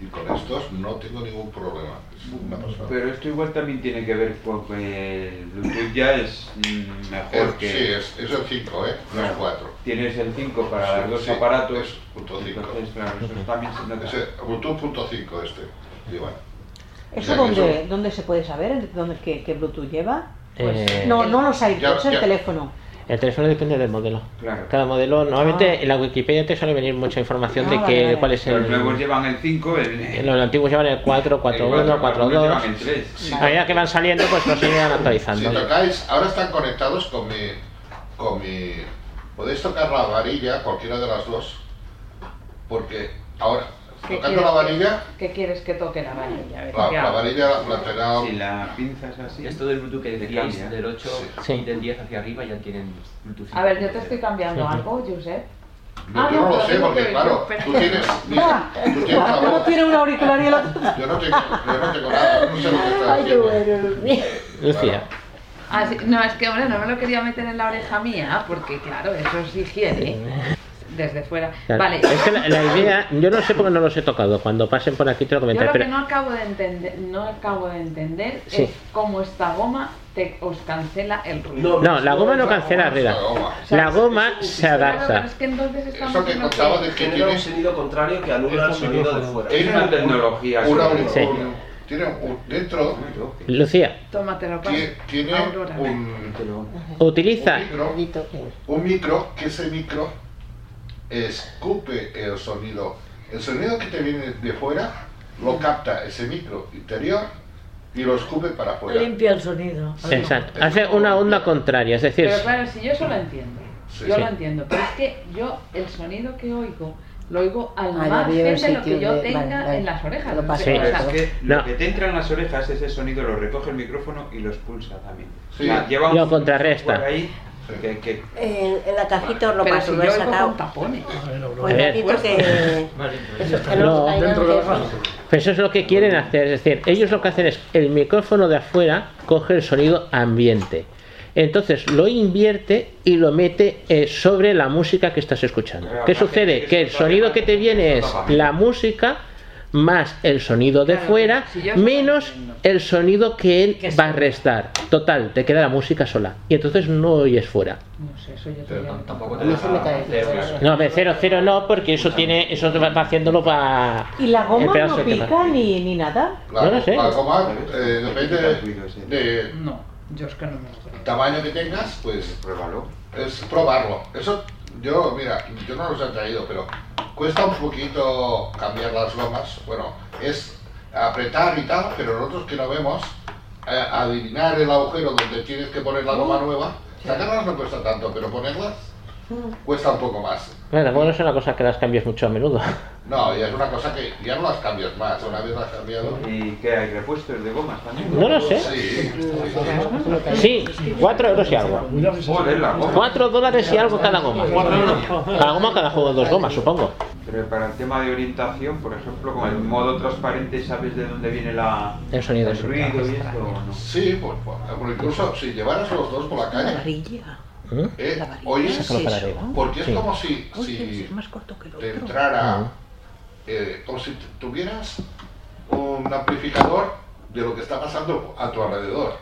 [SPEAKER 11] Y con estos no tengo ningún problema. Es una pasada.
[SPEAKER 10] Pero esto igual también tiene que ver con que el Bluetooth ya es mm, mejor
[SPEAKER 11] Eh,
[SPEAKER 10] que...
[SPEAKER 11] sí, es, es el 5, ¿eh? No es 4.
[SPEAKER 10] Tienes el 5 para
[SPEAKER 11] Sí,
[SPEAKER 10] los dos
[SPEAKER 11] sí,
[SPEAKER 10] aparatos.
[SPEAKER 11] es punto cinco.
[SPEAKER 10] Entonces, claro, eso también se nota.
[SPEAKER 11] Ese Bluetooth punto 5 este. Y bueno.
[SPEAKER 13] ¿Eso dónde,
[SPEAKER 11] eso-
[SPEAKER 13] dónde se puede saber? ¿Dónde, qué, qué Bluetooth lleva?
[SPEAKER 2] Eh,
[SPEAKER 13] No, no los
[SPEAKER 11] Ya-
[SPEAKER 13] iPods, el
[SPEAKER 11] ya-
[SPEAKER 13] teléfono.
[SPEAKER 2] El teléfono depende del modelo.
[SPEAKER 10] Claro.
[SPEAKER 2] Cada modelo, normalmente en la Wikipedia te suele venir mucha información
[SPEAKER 13] Ah,
[SPEAKER 2] de que,
[SPEAKER 13] vale.
[SPEAKER 2] cuál es
[SPEAKER 10] Los
[SPEAKER 2] el.
[SPEAKER 10] nuevos llevan el 5, el...
[SPEAKER 2] Los antiguos llevan el 4, 4, 1, 4,
[SPEAKER 10] algunos
[SPEAKER 2] 2.
[SPEAKER 10] llevan el 3.
[SPEAKER 2] A medida que van saliendo, pues los siguen
[SPEAKER 11] Si
[SPEAKER 2] actualizando.
[SPEAKER 11] tocáis, ahora están conectados con mi, con mi, podéis tocar la varilla, cualquiera de las dos, porque ahora,
[SPEAKER 9] ¿Qué
[SPEAKER 11] tocando la varilla,
[SPEAKER 9] ¿Qué quieres que toque la varilla? A ver,
[SPEAKER 11] la,
[SPEAKER 9] ya.
[SPEAKER 11] la varilla lateral,
[SPEAKER 10] Si la pinzas así...
[SPEAKER 18] Esto del Bluetooth que decíais,
[SPEAKER 10] cambia.
[SPEAKER 18] del 8
[SPEAKER 2] Sí.
[SPEAKER 18] y del 10 hacia arriba ya tienen Bluetooth.
[SPEAKER 9] A ver, yo te estoy cambiando algo, Josep.
[SPEAKER 11] yo,
[SPEAKER 9] Ah,
[SPEAKER 11] yo no
[SPEAKER 9] no,
[SPEAKER 11] lo sé, porque
[SPEAKER 9] que-
[SPEAKER 11] claro,
[SPEAKER 9] pero-
[SPEAKER 11] tú tienes, mira, tú tienes
[SPEAKER 13] Ah, Uno
[SPEAKER 11] voz,
[SPEAKER 13] tiene un auricular y el otro.
[SPEAKER 11] yo no tengo, yo no tengo nada, no sé lo que estás
[SPEAKER 8] Ay, qué
[SPEAKER 11] haciendo.
[SPEAKER 8] bueno, Dios mío.
[SPEAKER 2] Lucía.
[SPEAKER 9] Ah, sí, No, es que, hombre, no me lo quería meter en la oreja mía, porque claro, eso es higiene. Desde fuera.
[SPEAKER 2] Claro.
[SPEAKER 9] Vale.
[SPEAKER 2] Es que la, la idea, yo no sé por qué no los he tocado. Cuando pasen por aquí te lo
[SPEAKER 9] Yo
[SPEAKER 2] comentaré.
[SPEAKER 9] lo que
[SPEAKER 2] Pero
[SPEAKER 9] no acabo de entender, no acabo de entender
[SPEAKER 2] Sí.
[SPEAKER 9] es cómo esta goma te, os cancela el ruido.
[SPEAKER 2] no, la goma no cancela arriba.
[SPEAKER 11] La goma.
[SPEAKER 2] La goma se adapta.
[SPEAKER 9] es que entonces estamos
[SPEAKER 11] Eso que
[SPEAKER 9] en lo
[SPEAKER 11] contaba de que
[SPEAKER 12] Genera un sonido contrario que anula el sonido de fuera.
[SPEAKER 10] Es una tecnología.
[SPEAKER 11] una,
[SPEAKER 2] Sí.
[SPEAKER 11] tiene un, dentro,
[SPEAKER 2] Lucía,
[SPEAKER 9] Tómatelo, paso.
[SPEAKER 11] tiene, tiene un,
[SPEAKER 2] utiliza.
[SPEAKER 11] un micro, un micro que ese micro escupe el sonido. El sonido que te viene de fuera lo capta ese micro interior y lo escupe para afuera.
[SPEAKER 4] Limpia el sonido.
[SPEAKER 2] Exacto. Hace una onda contraria. Es decir,
[SPEAKER 9] Pero claro, si yo eso lo entiendo,
[SPEAKER 11] Sí.
[SPEAKER 9] yo
[SPEAKER 2] Sí.
[SPEAKER 9] lo entiendo, pero es que yo el sonido que oigo lo oigo al
[SPEAKER 8] el
[SPEAKER 9] de lo que yo
[SPEAKER 8] de-
[SPEAKER 9] tenga
[SPEAKER 8] vale, vale.
[SPEAKER 9] en las orejas.
[SPEAKER 8] Lo paso
[SPEAKER 2] Sí.
[SPEAKER 10] es que
[SPEAKER 2] No.
[SPEAKER 10] lo que te entra en las orejas, ese sonido lo recoge el micrófono y lo expulsa también.
[SPEAKER 11] Sí.
[SPEAKER 10] O sea, lleva
[SPEAKER 2] Lo
[SPEAKER 10] un
[SPEAKER 2] contrarresta.
[SPEAKER 10] por ahí que, que
[SPEAKER 8] En, en la cajita os lo
[SPEAKER 9] pero
[SPEAKER 8] paso,
[SPEAKER 9] si
[SPEAKER 8] lo he sacado.
[SPEAKER 9] tapones.
[SPEAKER 8] Pues que. Eso no.
[SPEAKER 2] Pues es lo que quieren hacer, es decir, ellos lo que hacen es el micrófono de afuera coge el sonido ambiente. Entonces lo invierte y lo mete eh, sobre la música que estás escuchando. ¿Qué sucede?
[SPEAKER 10] que
[SPEAKER 2] el sonido que te viene es la música más el sonido de
[SPEAKER 9] Claro,
[SPEAKER 2] fuera
[SPEAKER 9] si
[SPEAKER 2] menos el sonido que él va a restar. Total, te queda la música sola. Y entonces no oyes fuera.
[SPEAKER 9] No sé, eso yo
[SPEAKER 18] Pero
[SPEAKER 9] no.
[SPEAKER 18] tampoco te.
[SPEAKER 2] No, de 0 0 no, porque eso tiene eso va haciéndolo para
[SPEAKER 13] ¿Y la goma no pica ni, ni nada?
[SPEAKER 11] La,
[SPEAKER 2] No lo sé.
[SPEAKER 11] la goma eh, depende de, de
[SPEAKER 9] No, yo es que no me lo
[SPEAKER 11] tamaño que tengas, pues
[SPEAKER 10] pruébalo.
[SPEAKER 11] es probarlo. Eso, yo, mira, yo no los he traído, pero cuesta un poquito cambiar las gomas. Bueno, es apretar y tal, pero nosotros que no vemos, eh, adivinar el agujero donde tienes que poner la goma nueva, sacarlas no cuesta tanto, pero ponerlas cuesta un poco más.
[SPEAKER 2] Bueno, bueno, es una cosa que las cambias mucho a menudo. <laughs>
[SPEAKER 11] No, y es una cosa que ya no las cambias más, una vez las cambiado.
[SPEAKER 10] ¿Y qué hay? ¿Repuestos de gomas también?
[SPEAKER 2] No lo sé.
[SPEAKER 11] Sí,
[SPEAKER 2] Sí, 4 euros y algo.
[SPEAKER 10] Joder, la goma.
[SPEAKER 2] 4 dólares y algo cada goma. Cada goma, cada juego, dos gomas, supongo.
[SPEAKER 10] Pero para el tema de orientación, por ejemplo, con el modo transparente, ¿sabes de dónde viene la,
[SPEAKER 2] El sonido,
[SPEAKER 10] el ruido y esto no?
[SPEAKER 11] Sí, pues, pues, incluso si llevaras los dos por la calle,
[SPEAKER 13] Maravilla.
[SPEAKER 11] ¿Eh? ¿Oyes?
[SPEAKER 2] Sácalo para arriba.
[SPEAKER 11] Porque es
[SPEAKER 2] Sí.
[SPEAKER 11] como si, si te entrara, eh, como si tuvieras un amplificador de lo que está pasando a tu alrededor.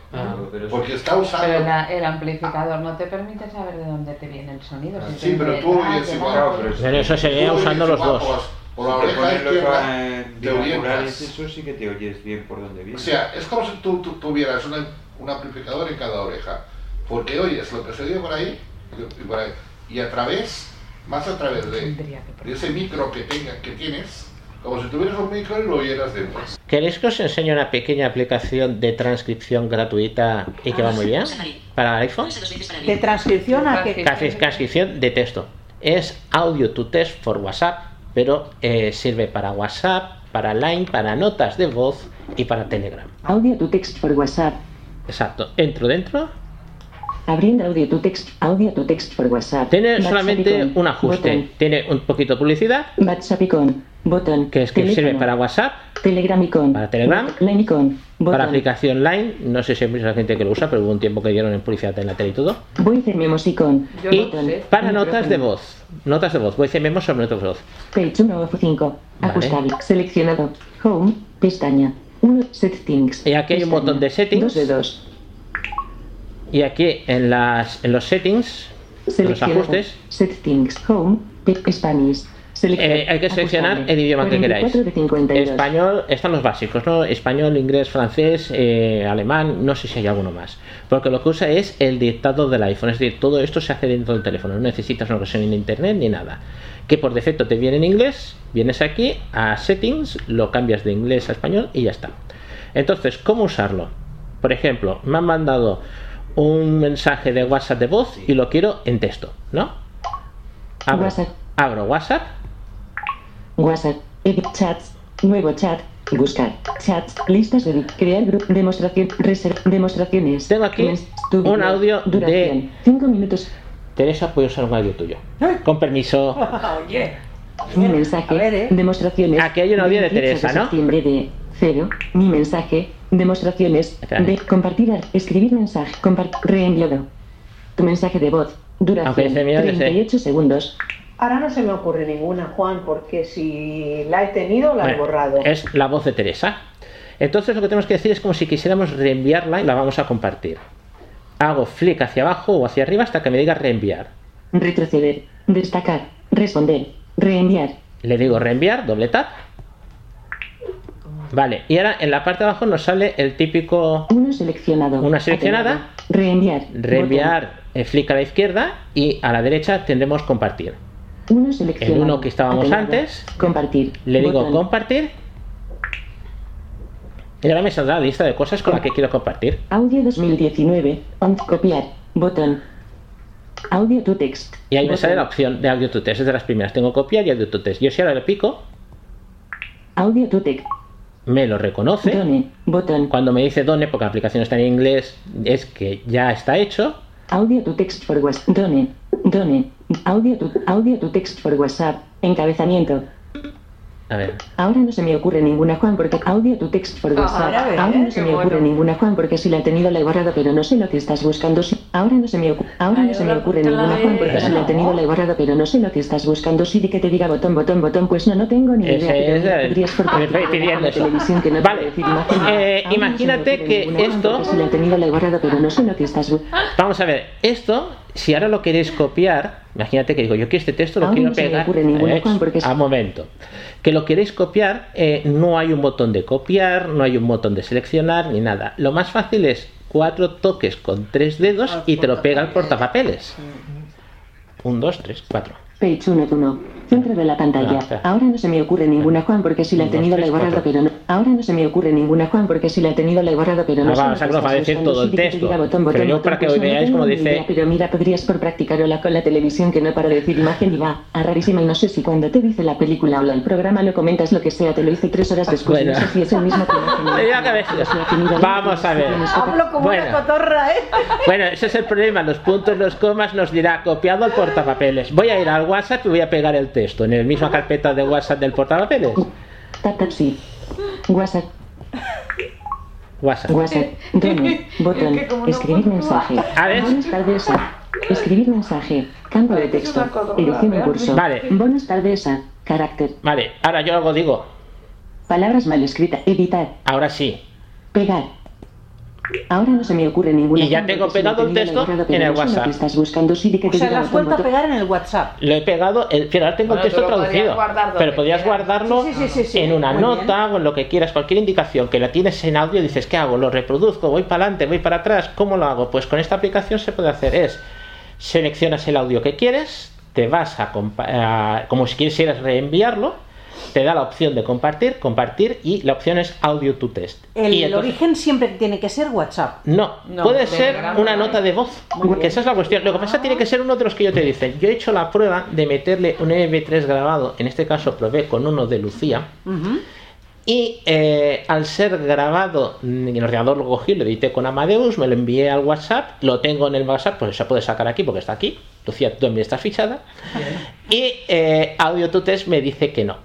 [SPEAKER 11] Porque está usando...
[SPEAKER 9] Pero la- el amplificador no te permite saber de dónde te viene el sonido.
[SPEAKER 11] Sí,
[SPEAKER 9] si te
[SPEAKER 11] pero tú oyes
[SPEAKER 9] delante.
[SPEAKER 11] igual.
[SPEAKER 2] Pero eso sería usando los dos.
[SPEAKER 11] Por, por la
[SPEAKER 10] Si te
[SPEAKER 11] oreja izquierda
[SPEAKER 10] eh,
[SPEAKER 11] te
[SPEAKER 10] binoculares,
[SPEAKER 11] orientas.
[SPEAKER 10] eso sí que te oyes bien por donde viene.
[SPEAKER 11] O sea, es como si tú, tú tuvieras una- un amplificador en cada oreja. Porque oyes lo que se oye por ahí y por ahí. Y a través, más a través de, de ese micro que, tenga, que tienes, como si tuvieras un micro y lo oyeras dentro.
[SPEAKER 2] ¿Queréis que os enseñe una pequeña aplicación de transcripción gratuita y que va muy bien? Para iPhone.
[SPEAKER 13] De transcripción a que...
[SPEAKER 2] Casi transcripción de texto. Es audio to text for WhatsApp, pero eh, sirve para WhatsApp, para Line, para notas de voz y para Telegram.
[SPEAKER 15] Audio to text for WhatsApp.
[SPEAKER 2] Exacto. Entro dentro.
[SPEAKER 15] Abriendo audio to text. Audio to text for WhatsApp.
[SPEAKER 2] Tiene
[SPEAKER 15] WhatsApp
[SPEAKER 2] solamente
[SPEAKER 15] icon.
[SPEAKER 2] un ajuste.
[SPEAKER 15] Botón.
[SPEAKER 2] Tiene un poquito de publicidad,
[SPEAKER 15] WhatsApp icon. Botón.
[SPEAKER 2] que es que sirve para WhatsApp,
[SPEAKER 15] Telegram icon.
[SPEAKER 2] para Telegram,
[SPEAKER 15] Line icon.
[SPEAKER 2] para aplicación Line. No sé si hay mucha gente que lo usa, pero hubo un tiempo que dieron en publicidad en la tele y todo.
[SPEAKER 15] Voice memos icon.
[SPEAKER 2] Y para notas de voz. Notas de voz. Voy a decir memos sobre notas de voz.
[SPEAKER 15] Page 1 of 5.
[SPEAKER 2] Vale.
[SPEAKER 15] Ajustable. Seleccionado. Home. Pestaña. 1. Settings.
[SPEAKER 2] Y aquí hay un botón de settings.
[SPEAKER 15] 2 de 2.
[SPEAKER 2] Y aquí en, las, en los settings, en los ajustes,
[SPEAKER 15] Settings. Home. Spanish.
[SPEAKER 2] Eh, hay que seleccionar el idioma que queráis.
[SPEAKER 15] 44 de 52.
[SPEAKER 2] Español, están los básicos, ¿no? Español, inglés, francés, eh, alemán, no sé si hay alguno más. Porque lo que usa es el dictado del iPhone, es decir, todo esto se hace dentro del teléfono, no necesitas una conexión en internet ni nada. Que por defecto te viene en inglés, vienes aquí a settings, lo cambias de inglés a español y ya está. Entonces, ¿cómo usarlo? Por ejemplo, me han mandado un mensaje de WhatsApp de voz y lo quiero en texto, ¿no? Abro,
[SPEAKER 15] WhatsApp.
[SPEAKER 2] abro WhatsApp
[SPEAKER 15] WhatsApp. Edit chats. Nuevo chat. Buscar. Chats. Listas de crear grupo. Demostración. Reserva. Demostraciones.
[SPEAKER 2] Tengo aquí un audio de-
[SPEAKER 15] Duración. 5 minutos.
[SPEAKER 2] Teresa, puedo usar un audio tuyo. Con permiso. <laughs>
[SPEAKER 13] Oye.
[SPEAKER 15] Mi mensaje. Demostraciones.
[SPEAKER 2] Aquí hay un audio de
[SPEAKER 15] 28
[SPEAKER 2] Teresa, ¿no?
[SPEAKER 15] septiembre de 0. Mi mensaje. Demostraciones. De compartir. ar- Escribir mensaje. Compartir. Reenviado. Tu mensaje de voz. Duración.
[SPEAKER 2] Aunque ese mío, yo sé.
[SPEAKER 15] 38 segundos.
[SPEAKER 13] Ahora no se me ocurre ninguna, Juan, porque si la he tenido, la he borrado.
[SPEAKER 2] Es la voz de Teresa. Entonces lo que tenemos que decir es como si quisiéramos reenviarla y la vamos a compartir. Hago flick hacia abajo o hacia arriba hasta que me diga reenviar.
[SPEAKER 15] Retroceder. Destacar. Responder. Reenviar.
[SPEAKER 2] Le digo reenviar, doble tap. Vale, y ahora en la parte de abajo nos sale el típico
[SPEAKER 15] Uno seleccionado.
[SPEAKER 2] Una seleccionada.
[SPEAKER 15] Atenuado. Reenviar.
[SPEAKER 2] reenviar, eh, flick a la izquierda y a la derecha tendremos compartir.
[SPEAKER 15] Uno seleccionado.
[SPEAKER 2] El uno que estábamos antes.
[SPEAKER 15] Compartir.
[SPEAKER 2] Le digo
[SPEAKER 15] Botón.
[SPEAKER 2] compartir. Y ahora me saldrá la lista de cosas con la que quiero compartir.
[SPEAKER 15] Audio 2019. On copiar. Botón. Audio to text.
[SPEAKER 2] Y ahí me sale la opción de audio to test. Es de las primeras. Tengo copiar y audio to test. Yo si ahora le pico,
[SPEAKER 15] Audio to text.
[SPEAKER 2] Me lo reconoce.
[SPEAKER 15] Done.
[SPEAKER 2] Cuando me dice done, porque la aplicación está en inglés, es que ya está hecho.
[SPEAKER 15] Audio to text for WhatsApp. Done. Done. Audio to, audio to text for WhatsApp. Encabezamiento.
[SPEAKER 2] A ver.
[SPEAKER 15] Ahora no se me ocurre ninguna Juan porque audio to text for WhatsApp.
[SPEAKER 13] Ahora, a ver,
[SPEAKER 15] Ahora no se me ocurre
[SPEAKER 13] bueno.
[SPEAKER 15] ninguna Juan porque si la he tenido la he borrado pero no sé lo que estás buscando. Si- Ahora no se me ocurre. Ahora no se me ocurre ninguna Juan porque si la he tenido la he borrado pero no sé lo que estás buscando. Si di que te diga botón botón botón pues no no tengo ni idea. Pero
[SPEAKER 2] es el-
[SPEAKER 15] podrías por
[SPEAKER 2] me estoy pidiendo
[SPEAKER 15] la
[SPEAKER 2] eso.
[SPEAKER 15] televisión que no
[SPEAKER 2] Vale.
[SPEAKER 15] decir.
[SPEAKER 2] Eh,
[SPEAKER 15] Ahora no
[SPEAKER 2] imagínate
[SPEAKER 15] ocurre
[SPEAKER 2] que
[SPEAKER 15] ninguna, Juan,
[SPEAKER 2] esto-
[SPEAKER 15] porque si la he tenido la he borrado pero no sé lo que estás buscando.
[SPEAKER 2] Vamos a ver, esto, si ahora lo queréis copiar, imagínate que digo, yo quiero este texto, lo quiero
[SPEAKER 15] no se me
[SPEAKER 2] pegar. Eh,
[SPEAKER 15] porque
[SPEAKER 2] A momento. Que lo queréis copiar, eh, no hay un botón de copiar, no hay un botón de seleccionar, ni nada. Lo más fácil es cuatro toques con tres dedos y te lo pega el portapapeles. Un, dos, tres, cuatro.
[SPEAKER 15] Page 1 1. Centro de la pantalla.
[SPEAKER 2] Ah.
[SPEAKER 15] Ahora no se me ocurre ninguna Juan porque si la he tenido la he borrado pero no. Ahora no se me ocurre ninguna Juan porque si la he tenido la he borrado pero no
[SPEAKER 2] Ah,
[SPEAKER 15] sé
[SPEAKER 2] vamos
[SPEAKER 15] lo
[SPEAKER 2] a
[SPEAKER 15] que
[SPEAKER 2] que nos va a decir todo el texto.
[SPEAKER 15] diga botón,
[SPEAKER 2] Pero
[SPEAKER 15] botón,
[SPEAKER 2] yo
[SPEAKER 15] botón,
[SPEAKER 2] para que
[SPEAKER 15] pues no
[SPEAKER 2] veáis como dice-
[SPEAKER 15] idea, Pero mira, podrías por practicarla con la televisión que no para de decir imagen y va a rarísima y no sé si cuando te dice la película o el programa lo comentas lo que sea, te lo hice tres horas después
[SPEAKER 2] Bueno.
[SPEAKER 15] no sé si es el mismo que.
[SPEAKER 2] Vamos a ver.
[SPEAKER 13] Hablo como
[SPEAKER 2] Bueno.
[SPEAKER 13] una cotorra, ¿eh?
[SPEAKER 2] Bueno, ese es el problema. Los puntos, los comas nos dirá copiado al portapapeles. Voy a ir al WhatsApp y voy a pegar el texto en el misma carpeta de WhatsApp del portapapeles.
[SPEAKER 15] Tap tap sí. WhatsApp.
[SPEAKER 2] WhatsApp.
[SPEAKER 15] WhatsApp. <laughs> Botón. Escribir mensaje.
[SPEAKER 2] A ver.
[SPEAKER 15] Buenas tardes. Escribir mensaje. Campo de texto. Edición en curso.
[SPEAKER 2] Vale.
[SPEAKER 15] Buenas tardes. Carácter.
[SPEAKER 2] Vale, ahora yo algo digo.
[SPEAKER 15] Palabras mal escritas. Editar.
[SPEAKER 2] Ahora sí.
[SPEAKER 15] Pegar. Ahora no se me ocurre ninguna.
[SPEAKER 2] Y ya tengo pegado el texto en el WhatsApp.
[SPEAKER 15] que estás buscando Siri que
[SPEAKER 13] O sea, lo has vuelto a pegar en el WhatsApp.
[SPEAKER 2] Lo he pegado, pero ahora tengo el texto traducido. Pero podrías guardarlo
[SPEAKER 13] Sí, sí, sí, sí,
[SPEAKER 2] en una
[SPEAKER 13] muy
[SPEAKER 2] nota o en lo que quieras, cualquier indicación que la tienes en audio, dices, ¿qué hago? ¿Lo reproduzco? ¿Voy para adelante? ¿Voy para atrás? ¿Cómo lo hago? Pues con esta aplicación se puede hacer es, seleccionas el audio que quieres, te vas a, a- como si quisieras reenviarlo, te da la opción de compartir, compartir y la opción es audio to test.
[SPEAKER 13] El
[SPEAKER 2] y entonces-
[SPEAKER 13] origen siempre tiene que ser WhatsApp.
[SPEAKER 2] no,
[SPEAKER 13] No,
[SPEAKER 2] puede
[SPEAKER 13] de
[SPEAKER 2] ser una
[SPEAKER 13] no
[SPEAKER 2] nota de voz, porque esa es la cuestión. Lo que pasa tiene que ser uno de los que yo te dicen. Yo he hecho la prueba de meterle un MP3 grabado, en este caso probé con uno de Lucía, y eh, al ser grabado, el ordenador lo cogí, lo edité con Amadeus, me lo envié al WhatsApp, lo tengo en el WhatsApp, pues se puede sacar aquí porque está aquí. Lucía, tú también estás fichada. Y eh, Audio to Test me dice que no,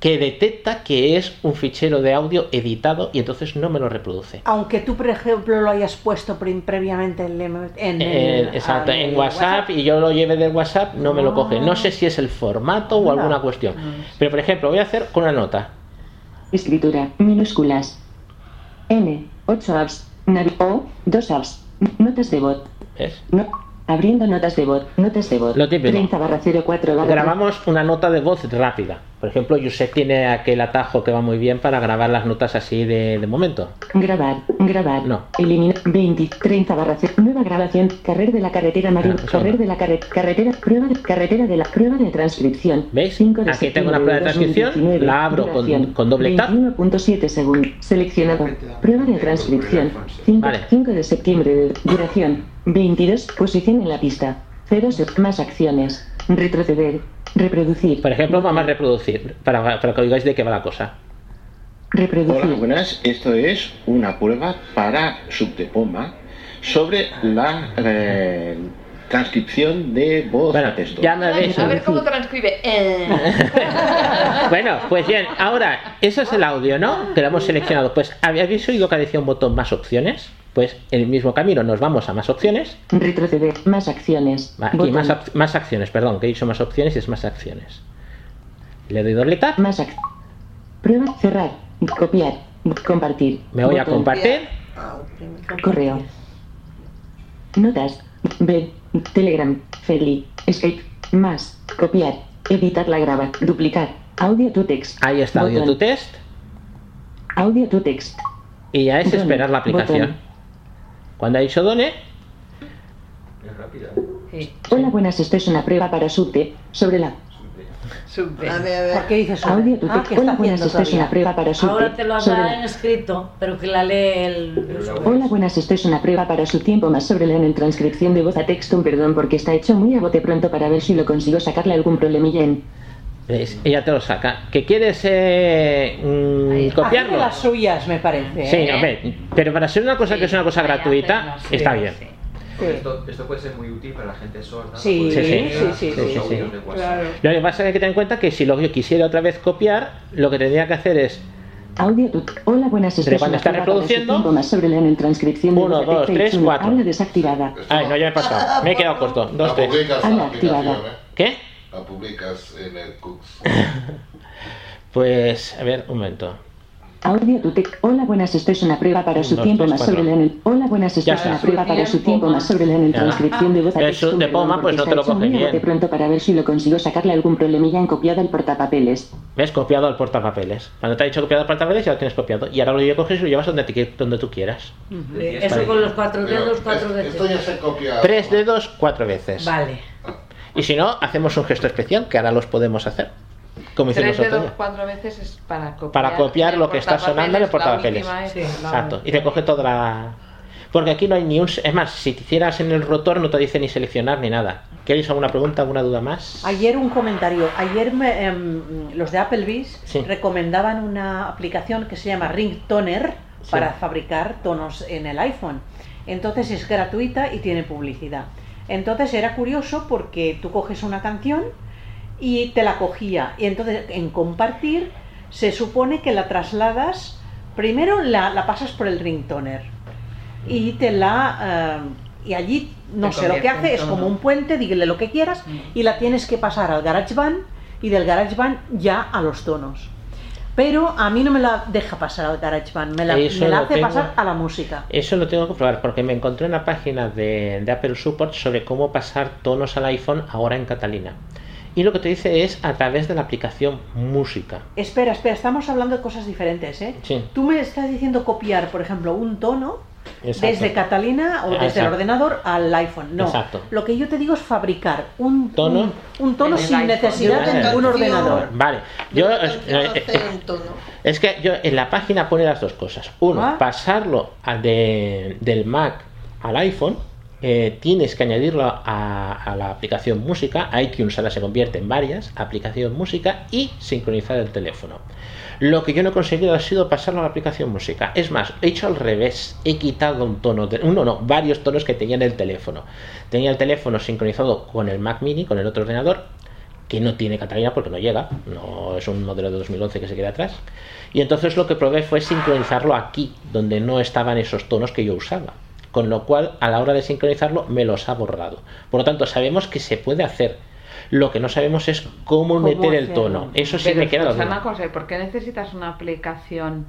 [SPEAKER 2] que detecta que es un fichero de audio editado y entonces no me lo reproduce.
[SPEAKER 13] Aunque tú, por ejemplo, lo hayas puesto pre- previamente en, en,
[SPEAKER 2] Eh, exacto,
[SPEAKER 13] en el
[SPEAKER 2] WhatsApp, y yo lo lleve del WhatsApp, no me lo coge.
[SPEAKER 13] Ah.
[SPEAKER 2] No sé si es el formato o
[SPEAKER 15] Anda.
[SPEAKER 2] alguna cuestión. Pero por ejemplo, voy a hacer con una nota.
[SPEAKER 15] Escritura. Minúsculas. N. 8 apps. O. 2 apps. Notas de voz.
[SPEAKER 2] ¿Ves?
[SPEAKER 15] No. Abriendo notas de voz. Notas de voz.
[SPEAKER 2] Lo típico.
[SPEAKER 15] 30 barra 04 barra
[SPEAKER 2] Grabamos una nota de voz rápida. Por ejemplo, Josep tiene aquel atajo que va muy bien para grabar las notas así de, de momento.
[SPEAKER 15] Grabar, grabar.
[SPEAKER 2] No.
[SPEAKER 15] Eliminar 20, 30 barra 0. Nueva grabación. Carrer de la carretera marina.
[SPEAKER 2] Ah, eso
[SPEAKER 15] Carrer
[SPEAKER 2] no.
[SPEAKER 15] de la carre- carretera. Prueba de carretera de la prueba de transcripción.
[SPEAKER 2] ¿Veis?
[SPEAKER 15] 5 de
[SPEAKER 2] Aquí tengo una
[SPEAKER 15] septiembre
[SPEAKER 2] prueba de transcripción,
[SPEAKER 15] 2019.
[SPEAKER 2] la abro con- con doble tap.
[SPEAKER 15] 21.7 segundos. Seleccionado. Prueba de transcripción. 5,
[SPEAKER 2] Vale.
[SPEAKER 15] 5 de septiembre de duración. 22. Posición en la pista. 0 más acciones. Retroceder. Reproducir.
[SPEAKER 2] Por ejemplo, vamos a reproducir para, para que oigáis de qué va la cosa.
[SPEAKER 15] Reproducir.
[SPEAKER 19] Hola, buenas. Esto es una prueba para Subdepoma sobre la eh, transcripción de voz a texto.
[SPEAKER 2] Ya me habéis
[SPEAKER 9] A ver cómo transcribe. Eh. <laughs> <laughs>
[SPEAKER 2] Bueno, pues bien, ahora, eso es el audio, ¿no? Que lo hemos seleccionado. Pues, ¿habéis oído que decía un botón más opciones? Pues en el mismo camino nos vamos a más opciones.
[SPEAKER 15] Retroceder. Más acciones.
[SPEAKER 2] Aquí
[SPEAKER 15] Botón.
[SPEAKER 2] más, op- más acciones, perdón, que he dicho más opciones y es más acciones. Le doy doble tap.
[SPEAKER 15] Más ac- Prueba. Cerrar. Copiar. Compartir.
[SPEAKER 2] Me voy a compartir.
[SPEAKER 15] Correo. Notas. B. Telegram. Feli. Escape. Más. Copiar. Editar la graba. Duplicar. Audio to text.
[SPEAKER 2] Ahí está audio
[SPEAKER 15] Botón.
[SPEAKER 2] to test.
[SPEAKER 15] Audio to text.
[SPEAKER 2] Y ya es
[SPEAKER 15] Done.
[SPEAKER 2] esperar la aplicación.
[SPEAKER 15] Botón.
[SPEAKER 2] Cuando ha dicho Done,
[SPEAKER 18] Es rápida.
[SPEAKER 15] Hola, buenas. Esto es una prueba para Subte sobre la.
[SPEAKER 5] A ver, a ver.
[SPEAKER 13] ¿Por qué dices eso?
[SPEAKER 15] Audio
[SPEAKER 13] Ah,
[SPEAKER 15] Hola, buenas. Esto es una prueba para Subte
[SPEAKER 4] Ahora te lo
[SPEAKER 15] sobre
[SPEAKER 4] habrá en escrito, pero que la lee el...
[SPEAKER 15] Hola, buenas. Esto es una prueba para su tiempo más sobre la en transcripción de voz a texto. Perdón porque está hecho muy a bote pronto para ver si lo consigo sacarle algún problemilla en.
[SPEAKER 2] ¿ves? ella te lo saca. ¿Que quieres eh, mm, copiarlo?
[SPEAKER 13] las suyas, me parece.
[SPEAKER 2] Sí,
[SPEAKER 13] ¿eh?
[SPEAKER 2] hombre, pero para ser una cosa que es una cosa gratuita, está bien.
[SPEAKER 18] Esto, esto puede ser muy útil para la gente sorda.
[SPEAKER 13] Sí,
[SPEAKER 2] Sí, sí.
[SPEAKER 18] Porque
[SPEAKER 2] sí, sí, sí,
[SPEAKER 18] WhatsApp.
[SPEAKER 2] Lo que pasa es que hay que tener en cuenta que si lo quisiera otra vez copiar, lo que tendría que hacer es
[SPEAKER 15] Audio tut. Hola, buenas. Esto
[SPEAKER 2] Pero
[SPEAKER 15] es
[SPEAKER 2] cuando está
[SPEAKER 15] su
[SPEAKER 2] reproduciendo-
[SPEAKER 15] más sobre la en transcripción de
[SPEAKER 2] Uno,
[SPEAKER 15] voz a
[SPEAKER 2] dos,
[SPEAKER 15] texto y
[SPEAKER 2] tres,
[SPEAKER 15] Zoom.
[SPEAKER 2] cuatro.
[SPEAKER 15] Habla desactivada.
[SPEAKER 2] Ay, no, ya me he pasado. Me he quedado corto. Dos,
[SPEAKER 11] La
[SPEAKER 2] tres.
[SPEAKER 11] publicas en la aplicación, ¿eh?
[SPEAKER 2] ¿Qué?
[SPEAKER 11] La publicas en el Cooks. <laughs>
[SPEAKER 2] Pues, a ver, un momento.
[SPEAKER 15] Audio tu text. Hola, buenas. Esto es una prueba para su tiempo más
[SPEAKER 2] cuatro.
[SPEAKER 15] sobre la en Hola, buenas. Esto es una prueba para su tiempo más sobre la en
[SPEAKER 2] Ya.
[SPEAKER 15] transcripción de voz a texto.
[SPEAKER 2] de Poma, pues no te lo coge bien.
[SPEAKER 15] bote pronto para ver si lo consigo sacarle algún problemilla en el portapapeles.
[SPEAKER 2] ¿Ves? Copiado al portapapeles. Cuando te ha dicho copiado al portapapeles, ya lo tienes copiado. Y ahora lo coges y lo llevas donde, te- donde tú quieras.
[SPEAKER 4] Eso
[SPEAKER 2] Vale.
[SPEAKER 4] con los cuatro dedos cuatro
[SPEAKER 11] es-
[SPEAKER 4] veces.
[SPEAKER 11] Esto ya se copia.
[SPEAKER 2] Tres dedos, cuatro veces.
[SPEAKER 4] Vale.
[SPEAKER 2] Y si no, hacemos un gesto especial, que ahora los podemos hacer. Como hicimos
[SPEAKER 9] Tres
[SPEAKER 2] día.
[SPEAKER 9] cuatro veces es para copiar.
[SPEAKER 2] Para copiar
[SPEAKER 9] el
[SPEAKER 2] lo que está sonando en el portapapeles. Exacto. Y te coge toda la. Porque aquí no hay ni un. Es más, si te hicieras en el rotor, no te dice ni seleccionar ni nada. ¿Queréis alguna pregunta, alguna duda más?
[SPEAKER 13] Ayer un comentario. Ayer me, em, los de Applebee's
[SPEAKER 2] Sí.
[SPEAKER 13] recomendaban una aplicación que se llama Ringtoner
[SPEAKER 2] Sí.
[SPEAKER 13] para fabricar tonos en el iPhone. Entonces es gratuita y tiene publicidad. Entonces era curioso porque tú coges una canción y te la cogía. Y entonces en compartir se supone que la trasladas, primero la, la pasas por el ringtoner y te la... eh, y allí no sé lo que hace, es como un puente, dígale lo que quieras, y la tienes que pasar al GarageBand y del GarageBand ya a los tonos. Pero a mí no me la deja pasar al GarageBand, me la, me la hace
[SPEAKER 2] tengo-
[SPEAKER 13] pasar a la música.
[SPEAKER 2] Eso lo tengo que probar porque me encontré una página de, de Apple Support sobre cómo pasar tonos al iPhone ahora en Catalina. Y lo que te dice es a través de la aplicación Música.
[SPEAKER 13] Espera, espera, estamos hablando de cosas diferentes, ¿eh?
[SPEAKER 2] Sí.
[SPEAKER 13] Tú me estás diciendo copiar, por ejemplo, un tono
[SPEAKER 2] Exacto.
[SPEAKER 13] desde Catalina o desde el ordenador al iPhone. No,
[SPEAKER 2] Exacto.
[SPEAKER 13] lo que yo te digo es fabricar un
[SPEAKER 2] ¿Tono?
[SPEAKER 13] un, un tono sin
[SPEAKER 2] iPhone.
[SPEAKER 13] necesidad de ningún ordenador.
[SPEAKER 2] Vale, yo eh, eh, es que yo en la página pone las dos cosas. Uno,
[SPEAKER 13] Ah.
[SPEAKER 2] pasarlo a de- del Mac al iPhone. Eh, tienes que añadirlo a, la aplicación música. iTunes ahora se convierte en varias. Aplicación música y sincronizar el teléfono. Lo que yo no he conseguido ha sido pasarlo a la aplicación música. Es más, he hecho al revés. He quitado un tono, de, uno no, varios tonos que tenía en el teléfono. Tenía el teléfono sincronizado con el Mac Mini, con el otro ordenador, que no tiene Catalina porque no llega, no es un modelo de 2011 que se queda atrás. Y entonces lo que probé fue sincronizarlo aquí, donde no estaban esos tonos que yo usaba. Con lo cual, a la hora de sincronizarlo, me los ha borrado. Por lo tanto, sabemos que se puede hacer. Lo que no sabemos es cómo,
[SPEAKER 9] ¿Cómo
[SPEAKER 2] meter el tono. Eso sí
[SPEAKER 9] Pero
[SPEAKER 2] me queda la duda.
[SPEAKER 9] una cosa, ¿y ¿por qué necesitas una aplicación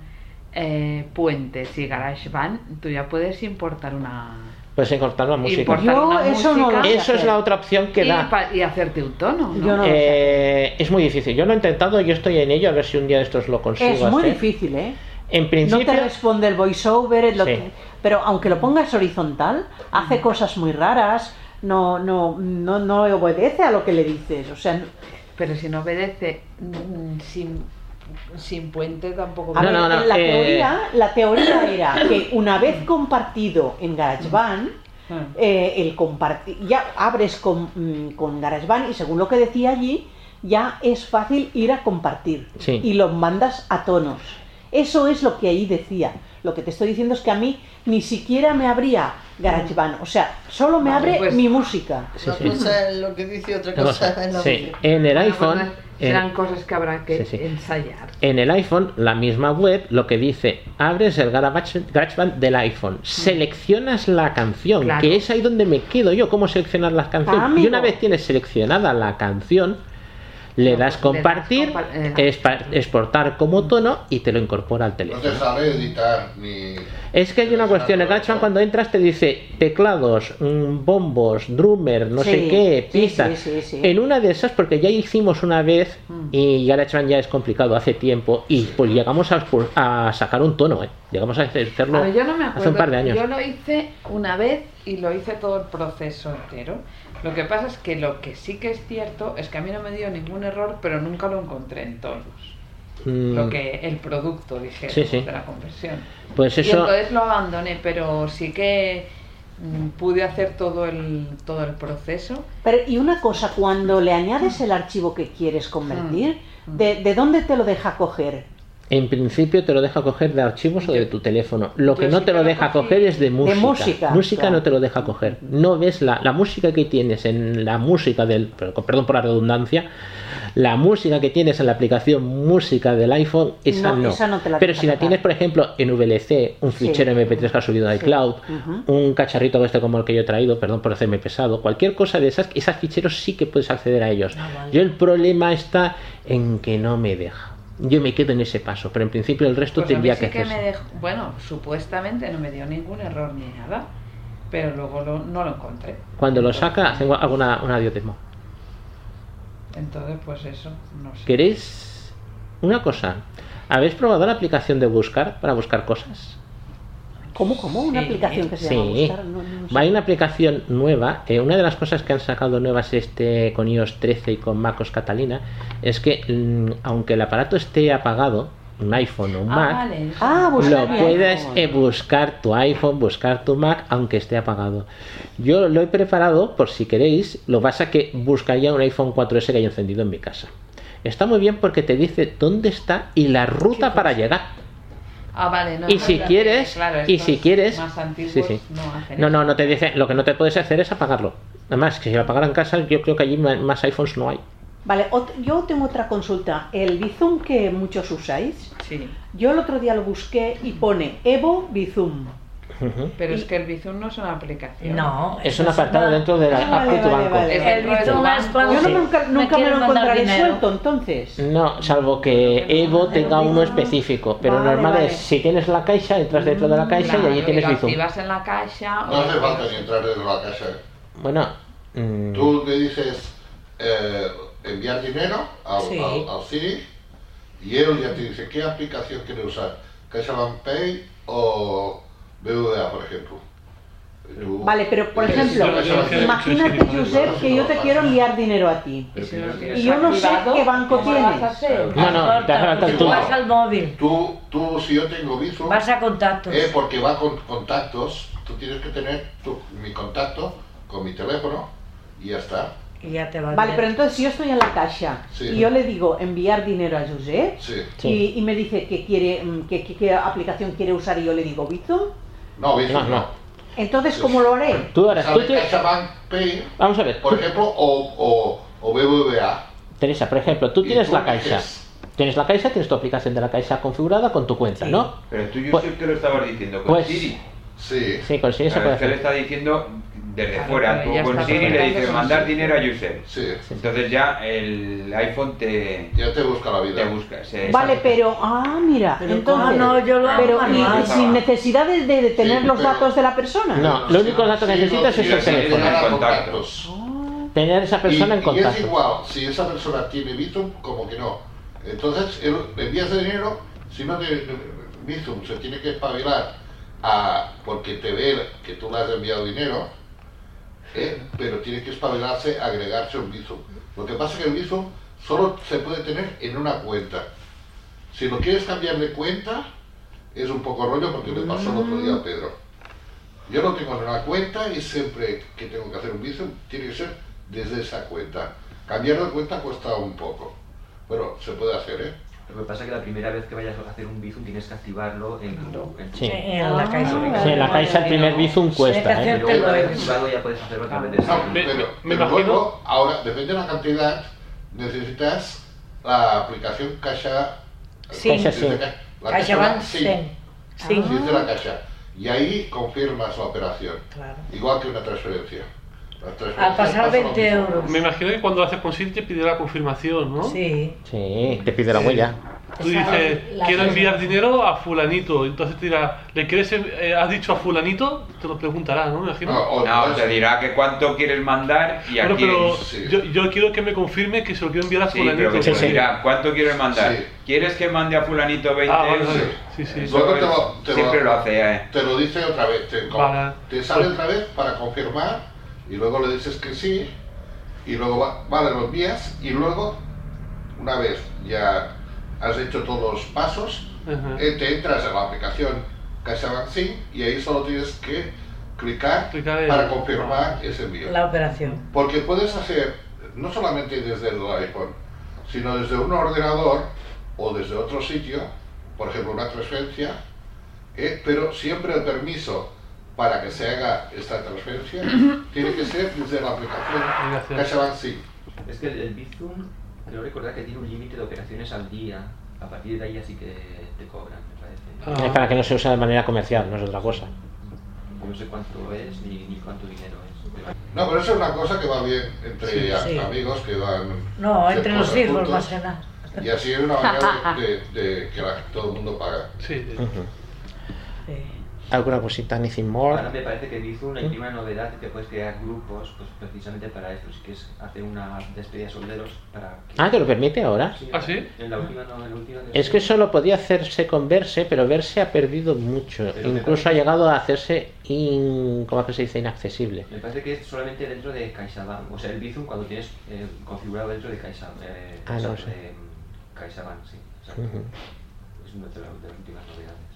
[SPEAKER 9] eh, Puentes y GarageBand? Tú ya puedes importar una...
[SPEAKER 2] Puedes encortar la música.
[SPEAKER 9] Importar una música
[SPEAKER 2] Eso es la otra opción que
[SPEAKER 9] y,
[SPEAKER 2] da.
[SPEAKER 9] pa- y hacerte un tono, ¿no?
[SPEAKER 2] Eh, es muy difícil. Yo lo he intentado, yo estoy en ello, a ver si un día de estos lo consigo
[SPEAKER 13] Es muy
[SPEAKER 2] hacer.
[SPEAKER 13] difícil, ¿eh?
[SPEAKER 2] En
[SPEAKER 13] No
[SPEAKER 2] principio,
[SPEAKER 13] te responde el voiceover, es lo
[SPEAKER 2] Sí.
[SPEAKER 13] que- pero aunque lo pongas horizontal, hace cosas muy raras, no, no, no, no obedece a lo que le dices. O sea, no-
[SPEAKER 9] Pero si no obedece mm, sin, sin puente tampoco...
[SPEAKER 13] A ver, la,
[SPEAKER 2] eh,
[SPEAKER 13] teoría, la teoría era <coughs> que una vez compartido en GarageBand, eh, el compartir, ya abres con, mm, con GarageBand y según lo que decía allí, ya es fácil ir a compartir
[SPEAKER 2] Sí.
[SPEAKER 13] y lo mandas a tonos. Eso es lo que ahí decía. Lo que te estoy diciendo es que a mí ni siquiera me abría GarageBand, o sea, solo me
[SPEAKER 5] Vale,
[SPEAKER 13] abre
[SPEAKER 5] pues-
[SPEAKER 13] mi música.
[SPEAKER 2] Sí,
[SPEAKER 5] Una
[SPEAKER 2] sí.
[SPEAKER 5] cosa es lo que dice, otra cosa
[SPEAKER 2] cosa,
[SPEAKER 5] es la
[SPEAKER 2] sí, en el iPhone, en-
[SPEAKER 9] serán cosas que habrá que
[SPEAKER 2] Sí, sí.
[SPEAKER 9] ensayar.
[SPEAKER 2] En el iPhone, la misma web, lo que dice, abres el Garage- GarageBand del iPhone, seleccionas la canción,
[SPEAKER 9] Claro.
[SPEAKER 2] que es ahí donde me quedo yo, cómo seleccionar las canciones.
[SPEAKER 13] Ah,
[SPEAKER 2] y una vez tienes seleccionada la canción, le das compartir,
[SPEAKER 9] compa- eh,
[SPEAKER 2] exportar como tono y te lo incorpora al
[SPEAKER 11] No
[SPEAKER 2] teléfono.
[SPEAKER 11] te sale editar ni.
[SPEAKER 2] Es que hay una cuestión, el GarageBand cuando entras te dice teclados, mm, bombos, drummer, no sé qué, pistas.
[SPEAKER 13] sí, sí, sí.
[SPEAKER 2] En una de esas, porque ya hicimos una vez
[SPEAKER 9] Mm.
[SPEAKER 2] y GarageBand ya es complicado hace tiempo y pues llegamos a, sacar un tono, ¿eh? Llegamos a hacerlo
[SPEAKER 9] A ver, yo no me acuerdo.
[SPEAKER 2] hace un par de años.
[SPEAKER 9] Yo lo hice una vez y lo hice todo el proceso entero. Lo que pasa es que lo que sí que es cierto es que a mí no me dio ningún error, pero nunca lo encontré en tonos.
[SPEAKER 2] Mm,
[SPEAKER 9] Lo que el producto dije
[SPEAKER 2] Sí, sí.
[SPEAKER 9] de la conversión.
[SPEAKER 2] Pues
[SPEAKER 9] Y
[SPEAKER 2] eso,
[SPEAKER 9] entonces lo abandoné, pero sí que mm, pude hacer todo el todo el proceso.
[SPEAKER 13] Pero, y una cosa, cuando le añades el archivo que quieres convertir, ¿de, de dónde te lo deja coger?
[SPEAKER 2] En principio te lo deja coger de archivos o de tu teléfono. Lo que no
[SPEAKER 9] sí
[SPEAKER 2] te lo deja coger es de música.
[SPEAKER 13] música,
[SPEAKER 2] Música
[SPEAKER 13] claro.
[SPEAKER 2] no te lo deja coger. No ves la, la música que tienes en la música del. Perdón por la redundancia. La música que tienes en la aplicación música del iPhone, esa
[SPEAKER 13] No,
[SPEAKER 2] no.
[SPEAKER 13] esa no te la
[SPEAKER 2] Pero si la
[SPEAKER 13] tocar.
[SPEAKER 2] tienes, por ejemplo, en VLC, un
[SPEAKER 13] Sí.
[SPEAKER 2] fichero MP3 que has subido a
[SPEAKER 13] Sí.
[SPEAKER 2] iCloud, un cacharrito este como el que yo he traído, perdón por hacerme pesado, cualquier cosa de esas, esos ficheros sí que puedes acceder a ellos.
[SPEAKER 13] Ah,
[SPEAKER 2] Yo el problema está en que no me deja. Yo me quedo en ese paso, pero en principio el resto
[SPEAKER 9] Pues
[SPEAKER 2] tendría
[SPEAKER 9] sí
[SPEAKER 2] que
[SPEAKER 9] que
[SPEAKER 2] hacerse.
[SPEAKER 9] me dejó, bueno, supuestamente no me dio ningún error ni nada, pero luego lo- no lo encontré.
[SPEAKER 2] Cuando lo saca, hago hago una, audiodemo.
[SPEAKER 9] Entonces, pues eso, no sé.
[SPEAKER 2] ¿Queréis una cosa? ¿Habéis probado la aplicación de buscar para buscar cosas?
[SPEAKER 13] ¿Cómo, cómo? Una
[SPEAKER 9] Sí.
[SPEAKER 13] aplicación que se llama
[SPEAKER 2] Sí,
[SPEAKER 13] Buscar, no- no sé.
[SPEAKER 2] hay una aplicación nueva. eh, una de las cosas que han sacado nuevas este con iOS 13 y con MacOS Catalina es que mm, aunque el aparato esté apagado, un iPhone o un
[SPEAKER 9] Ah,
[SPEAKER 2] Mac,
[SPEAKER 9] vale.
[SPEAKER 13] Ah,
[SPEAKER 2] lo puedes eh, buscar tu iPhone, buscar tu Mac, aunque esté apagado. Yo lo he preparado por si queréis. Lo que pasa que buscaría un iPhone 4S que haya encendido en mi casa. Está muy bien porque te dice dónde está y la ruta para llegar.
[SPEAKER 9] Ah, vale, no.
[SPEAKER 2] Y si quieres,
[SPEAKER 9] claro,
[SPEAKER 2] y si quieres,
[SPEAKER 9] Más antiguos
[SPEAKER 2] sí, sí.
[SPEAKER 9] no hacen
[SPEAKER 2] No, no, no te dice. Lo que no te puedes hacer es apagarlo. Además, que si lo apagara en casa, yo creo que allí más iPhones no hay.
[SPEAKER 13] Vale, yo tengo otra consulta. El Bizum que muchos usáis,
[SPEAKER 9] Sí.
[SPEAKER 13] yo el otro día lo busqué y pone Evo Bizum.
[SPEAKER 9] Pero es que el Bizum no es una aplicación.
[SPEAKER 4] No,
[SPEAKER 2] Es un apartado dentro de la app de tu banco.
[SPEAKER 9] El Bizum es cuando
[SPEAKER 13] Yo no, nunca,
[SPEAKER 4] me
[SPEAKER 13] me lo encontraré
[SPEAKER 4] dinero.
[SPEAKER 13] suelto, entonces.
[SPEAKER 2] No, salvo que Evo tenga uno específico, pero
[SPEAKER 13] Vale,
[SPEAKER 2] normal
[SPEAKER 13] vale.
[SPEAKER 2] es si tienes la caixa, entras dentro de la caixa y allí tienes Bizum.
[SPEAKER 9] activas en la caixa.
[SPEAKER 11] No hace falta ni entrar desde la casa.
[SPEAKER 2] Bueno, mm,
[SPEAKER 11] Tú le dices eh, enviar dinero al,
[SPEAKER 4] Sí.
[SPEAKER 11] al, al Siri y él ya te dice qué aplicación quiere usar, CaixaBank Pay o BBVA, por ejemplo. Tú
[SPEAKER 13] Vale, pero por ejemplo, imagínate, Josep, que yo te quiero enviar dinero a ti.
[SPEAKER 9] Y
[SPEAKER 13] yo no sé qué banco
[SPEAKER 9] ¿cómo lo vas a
[SPEAKER 13] tienes.
[SPEAKER 2] no, no, te hace
[SPEAKER 11] Tú-
[SPEAKER 2] tú.
[SPEAKER 4] Vas al móvil,
[SPEAKER 11] Tú, tú, si yo tengo Bizum,
[SPEAKER 4] vas a contactos.
[SPEAKER 11] eh, porque va con contactos, tú tienes que tener tu- mi contacto con mi teléfono y ya está.
[SPEAKER 4] Y ya te va
[SPEAKER 13] Vale,
[SPEAKER 4] bien.
[SPEAKER 13] pero entonces si yo estoy en la caixa
[SPEAKER 11] Sí.
[SPEAKER 13] y yo le digo enviar dinero a Josep
[SPEAKER 11] Sí.
[SPEAKER 13] Y, y me dice que quiere, mm, que, que- qué aplicación quiere usar y yo le digo Bizum,
[SPEAKER 11] No,
[SPEAKER 2] No,
[SPEAKER 13] entonces ¿cómo lo haré?
[SPEAKER 2] Tú ahora, tú te-
[SPEAKER 11] Pay,
[SPEAKER 2] Vamos a ver,
[SPEAKER 11] por
[SPEAKER 2] tú-
[SPEAKER 11] ejemplo, o, o, o BBVA.
[SPEAKER 2] Teresa, por ejemplo, tú tienes
[SPEAKER 11] tú
[SPEAKER 2] la caixa.
[SPEAKER 11] dices-
[SPEAKER 2] Tienes la caixa, tienes tu aplicación de la caixa configurada con tu cuenta, ¿no?
[SPEAKER 10] Pero tú,
[SPEAKER 2] Pues-
[SPEAKER 10] Josep, ¿qué lo estabas diciendo? ¿Con
[SPEAKER 2] pues-
[SPEAKER 10] Siri?
[SPEAKER 11] Sí.
[SPEAKER 2] Sí, con Siri se puede
[SPEAKER 10] que le
[SPEAKER 2] hacer.
[SPEAKER 10] está diciendo desde
[SPEAKER 9] Claro,
[SPEAKER 10] fuera. Tú con Siri le
[SPEAKER 9] conectando
[SPEAKER 10] dices mandar dinero a user.
[SPEAKER 11] Sí.
[SPEAKER 10] Entonces ya el iPhone te,
[SPEAKER 11] Ya te busca la vida.
[SPEAKER 10] te busca. se-
[SPEAKER 13] Vale, pero, ah, mira,
[SPEAKER 4] Pero
[SPEAKER 13] entonces,
[SPEAKER 4] ¿cómo no? Yo lo hago
[SPEAKER 13] pero y- y sin necesidad de, tener
[SPEAKER 11] Sí,
[SPEAKER 13] los
[SPEAKER 11] pero-
[SPEAKER 13] datos de la persona.
[SPEAKER 2] No, los únicos datos que
[SPEAKER 11] Sí,
[SPEAKER 2] necesitas
[SPEAKER 11] no,
[SPEAKER 2] es
[SPEAKER 11] y
[SPEAKER 2] el teléfono.
[SPEAKER 10] Contactos.
[SPEAKER 11] contactos.
[SPEAKER 2] Tener esa persona
[SPEAKER 11] y,
[SPEAKER 2] en
[SPEAKER 11] y es
[SPEAKER 2] contacto.
[SPEAKER 11] igual, si esa persona tiene Bizum, como que no. Entonces, él, le envías el dinero, si no tiene Bizum, se tiene que espabilar a, porque te ve que tú le has enviado dinero, ¿eh? pero tiene que espabilarse agregarse un Bizum. Lo que pasa es que el Bizum solo se puede tener en una cuenta. Si lo quieres cambiar de cuenta, es un poco rollo porque le pasó el otro día a Pedro. Yo lo tengo en una cuenta y siempre que tengo que hacer un Bizum tiene que ser desde esa cuenta. Cambiar de cuenta cuesta un poco. Bueno, se puede hacer, ¿eh?
[SPEAKER 18] Lo que pasa es que la primera vez que vayas a hacer un Bizum tienes que activarlo en tu... En tu-
[SPEAKER 2] Sí.
[SPEAKER 4] En la caixa.
[SPEAKER 2] Sí, en la caixa el primer Bizum cuesta, ¿eh?
[SPEAKER 18] luego una vez activado ya puedes hacerlo otra vez desde
[SPEAKER 11] No, pero,
[SPEAKER 14] me
[SPEAKER 11] pero
[SPEAKER 14] imagino-
[SPEAKER 11] luego, ahora, depende de la cantidad, necesitas la aplicación Caixa...
[SPEAKER 4] Sí.
[SPEAKER 2] Caixa sí.
[SPEAKER 11] La
[SPEAKER 4] CaixaBank
[SPEAKER 11] sí.
[SPEAKER 4] Sen. Sí.
[SPEAKER 11] Sí, de la Caixa. Y ahí confirmas la operación.
[SPEAKER 4] Claro.
[SPEAKER 11] Igual que una transferencia.
[SPEAKER 4] Al pasar
[SPEAKER 11] pasa lo
[SPEAKER 4] 20
[SPEAKER 11] mismo.
[SPEAKER 4] euros.
[SPEAKER 14] Me imagino que cuando lo haces con Siri te pide la confirmación, ¿no?
[SPEAKER 4] Sí.
[SPEAKER 2] Sí, te pide la huella.
[SPEAKER 14] Tú dices,
[SPEAKER 4] La-
[SPEAKER 14] quiero enviar dinero a fulanito. Entonces te dirá, ¿le quieres, en- eh, has dicho a fulanito? Te lo preguntará, ¿no? Me imagino.
[SPEAKER 11] No, o-
[SPEAKER 10] No, te dirá que cuánto quieres mandar y a
[SPEAKER 14] Bueno,
[SPEAKER 10] quién.
[SPEAKER 14] pero
[SPEAKER 11] Sí.
[SPEAKER 14] yo, yo quiero que me confirme que se lo quiero enviar a
[SPEAKER 10] Sí,
[SPEAKER 14] fulanito.
[SPEAKER 10] pero que te
[SPEAKER 2] Sí, sí.
[SPEAKER 10] dirá cuánto quieres mandar.
[SPEAKER 11] Sí.
[SPEAKER 10] ¿Quieres que mande a fulanito 20
[SPEAKER 14] Ah, vale,
[SPEAKER 10] euros?
[SPEAKER 14] vale. Sí, sí.
[SPEAKER 11] Luego te lo- te lo-
[SPEAKER 10] siempre lo hace, ¿eh?
[SPEAKER 11] Te lo dice otra vez, te,
[SPEAKER 14] Vale.
[SPEAKER 11] te sale otra vez para confirmar y luego le dices que sí y luego va, vale, lo envías y luego, una vez ya has hecho todos los pasos,
[SPEAKER 14] Ajá.
[SPEAKER 11] eh, te entras en la aplicación CaixaBank Sync y ahí solo tienes que clicar
[SPEAKER 14] Clicar
[SPEAKER 11] para confirmar ese envío.
[SPEAKER 4] La operación.
[SPEAKER 11] Porque puedes hacer no solamente desde el iPhone, sino desde un ordenador o desde otro sitio, por ejemplo una transferencia, eh, pero siempre el permiso para que se haga esta transferencia <coughs> tiene que ser desde la aplicación. CaixaBank Sync.
[SPEAKER 18] Es que el, el Bizum, creo recordar que tiene un límite de operaciones al día. A partir de ahí así que te cobran, me parece.
[SPEAKER 14] Ah.
[SPEAKER 2] Es para que no se use de manera comercial, no es otra cosa.
[SPEAKER 18] No sé cuánto es ni, ni cuánto dinero es. pero-
[SPEAKER 11] No, pero eso es una cosa que va bien entre
[SPEAKER 4] Sí,
[SPEAKER 11] a-
[SPEAKER 4] sí.
[SPEAKER 11] amigos que van
[SPEAKER 4] No, entre los hijos
[SPEAKER 11] juntos,
[SPEAKER 4] más que nada.
[SPEAKER 11] Y así es una manera de, de- de que la- todo el mundo paga.
[SPEAKER 14] Sí, sí.
[SPEAKER 2] Ujú.
[SPEAKER 4] Sí.
[SPEAKER 2] ¿Alguna cosita? Anything
[SPEAKER 18] Ahora
[SPEAKER 2] more?
[SPEAKER 18] me parece que Bizum hay una novedad que puedes crear grupos pues precisamente para esto, si quieres hacer una despedida de solteros para que...
[SPEAKER 2] Ah, ¿te lo permite ahora?
[SPEAKER 14] ¿Ah, sí?
[SPEAKER 18] En la última no, en la última
[SPEAKER 2] Es que solo podía hacerse con Verse, pero Verse ha perdido mucho.
[SPEAKER 18] Pero
[SPEAKER 2] Incluso ha llegado a hacerse, in, ¿cómo es que se dice? Inaccesible.
[SPEAKER 18] Me parece que es solamente dentro de CaixaBank, o sea, el Bizum cuando tienes eh, configurado dentro de CaixaBank. Eh,
[SPEAKER 2] Ah, no
[SPEAKER 18] mm, CaixaBank, sí. Es una de las últimas novedades.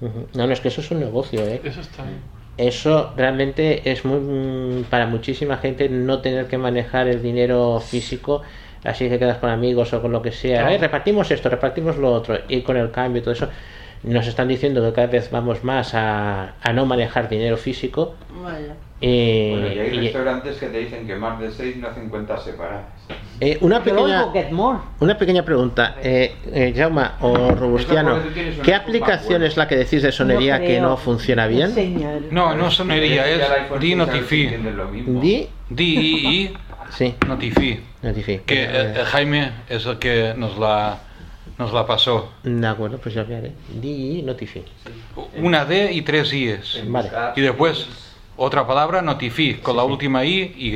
[SPEAKER 2] No, no, es que eso es un negocio, ¿eh?
[SPEAKER 14] Eso está bien.
[SPEAKER 2] Eso realmente es muy mm, para muchísima gente no tener que manejar el dinero físico, así que quedas con amigos o con lo que sea.
[SPEAKER 14] Claro.
[SPEAKER 2] "Eh, repartimos esto, repartimos lo otro, y con el cambio y todo eso. Nos están diciendo que cada vez vamos más a, a no manejar dinero físico.
[SPEAKER 5] Vaya.
[SPEAKER 2] Y,
[SPEAKER 10] Bueno, y hay
[SPEAKER 2] y-
[SPEAKER 10] restaurantes que te dicen que más de 6 no hacen cuentas separadas.
[SPEAKER 2] Eh, una pequeña una pequeña pregunta, eh, eh, Jaume o Robustiano, ¿qué aplicación es la que decís de sonería
[SPEAKER 13] No
[SPEAKER 2] que no funciona bien?
[SPEAKER 3] No, no sonería, es Di Notify.
[SPEAKER 2] Di,
[SPEAKER 3] D-I-I
[SPEAKER 2] sí,
[SPEAKER 3] Notify.
[SPEAKER 2] notifique.
[SPEAKER 3] Que eh, eh, Jaime es el que nos la, nos la pasó.
[SPEAKER 2] De acuerdo, pues ya veré. Di notifique.
[SPEAKER 3] Una D y tres I's.
[SPEAKER 18] En
[SPEAKER 2] Vale.
[SPEAKER 3] Y después otra palabra, Notify, con la última I, Y.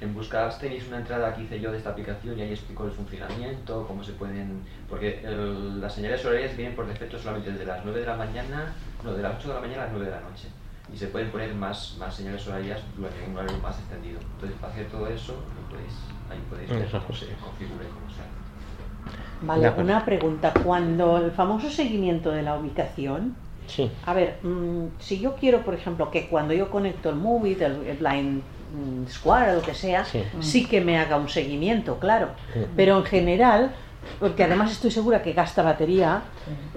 [SPEAKER 18] En buscar tenéis una entrada que hice yo de esta aplicación y ahí explico el funcionamiento, cómo se pueden... Porque el- las señales horarias vienen por defecto solamente desde las 9 de la mañana, no, de las 8 de la mañana a las 9 de la noche. Y se pueden poner más, más señales horarias durante un horario más extendido. Entonces, para hacer todo eso, lo podéis, ahí podéis ver cómo
[SPEAKER 2] sí.
[SPEAKER 18] se configura y cómo se hace.
[SPEAKER 13] Vale, una pregunta. Cuando el famoso seguimiento de la ubicación,
[SPEAKER 2] Sí,
[SPEAKER 13] a ver, mm, si yo quiero, por ejemplo, que cuando yo conecto el Movie, el, el Blind mm, Square o lo que sea,
[SPEAKER 2] Sí.
[SPEAKER 13] sí. que me haga un seguimiento, claro.
[SPEAKER 2] Sí.
[SPEAKER 13] Pero en general, porque además estoy segura que gasta batería,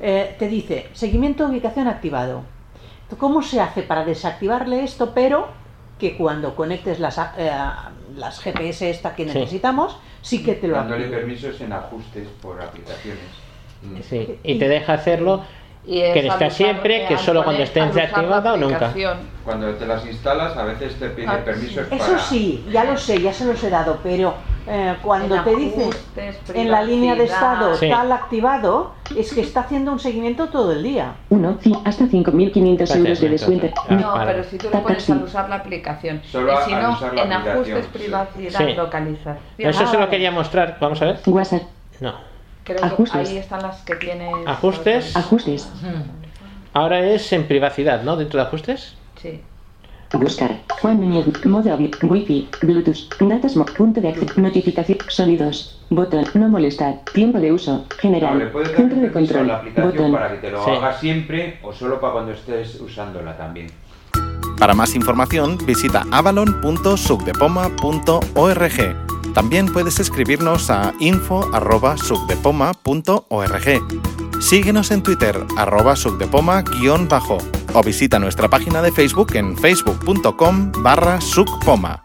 [SPEAKER 13] eh, te dice seguimiento de ubicación activado. ¿Cómo se hace para desactivarle esto, pero que cuando conectes las, a- eh, las GPS esta que necesitamos, sí que te lo
[SPEAKER 10] Dándole permisos en ajustes por aplicaciones.
[SPEAKER 2] sí. Y te deja hacerlo
[SPEAKER 9] Y es
[SPEAKER 2] que está siempre, que solo cuando esté desactivada o nunca.
[SPEAKER 10] Cuando te las instalas, a veces te pide
[SPEAKER 9] Ah,
[SPEAKER 10] permisos
[SPEAKER 13] Eso
[SPEAKER 10] para.
[SPEAKER 13] sí, ya lo sé, ya se los he dado, pero eh, cuando
[SPEAKER 9] En
[SPEAKER 13] te dice en la línea de estado
[SPEAKER 2] Sí.
[SPEAKER 13] tal activado, es que está haciendo un seguimiento todo el día.
[SPEAKER 15] 1. Hasta 5.500 euros de descuento.
[SPEAKER 2] Ah,
[SPEAKER 9] No,
[SPEAKER 2] vale.
[SPEAKER 9] pero si tú lo pones al usar la aplicación.
[SPEAKER 10] Solo
[SPEAKER 9] y si no,
[SPEAKER 10] usar la
[SPEAKER 9] en
[SPEAKER 10] aplicación,
[SPEAKER 9] ajustes,
[SPEAKER 10] sí.
[SPEAKER 9] privacidad,
[SPEAKER 2] Sí.
[SPEAKER 9] localización.
[SPEAKER 2] Eso
[SPEAKER 9] Ah,
[SPEAKER 2] se lo
[SPEAKER 9] vale.
[SPEAKER 2] quería mostrar. Vamos a ver.
[SPEAKER 15] WhatsApp.
[SPEAKER 2] No.
[SPEAKER 9] Creo que
[SPEAKER 15] Ajustes.
[SPEAKER 9] ahí están las que tienes.
[SPEAKER 2] Ajustes.
[SPEAKER 15] Ajustes.
[SPEAKER 2] Ahora es en privacidad, ¿no? Dentro de ajustes.
[SPEAKER 9] Sí.
[SPEAKER 15] Buscar. Juan Núñez. Modo Wi-Fi. Bluetooth. Datos. Punto de acceso. Notificación. Sonidos. Botón. No molestar. Tiempo de uso.
[SPEAKER 10] No,
[SPEAKER 15] General.
[SPEAKER 10] le dar
[SPEAKER 15] Centro de control.
[SPEAKER 10] la aplicación
[SPEAKER 15] Botón.
[SPEAKER 10] para que te lo
[SPEAKER 2] Sí.
[SPEAKER 10] haga siempre o solo para cuando estés usándola también.
[SPEAKER 20] Para más información visita avalon.sucdepoma.org. También puedes escribirnos a info.sucdepoma.org. Síguenos en Twitter, arroba sucdepoma-bajo o visita nuestra página de Facebook en facebook.com barra sucpoma.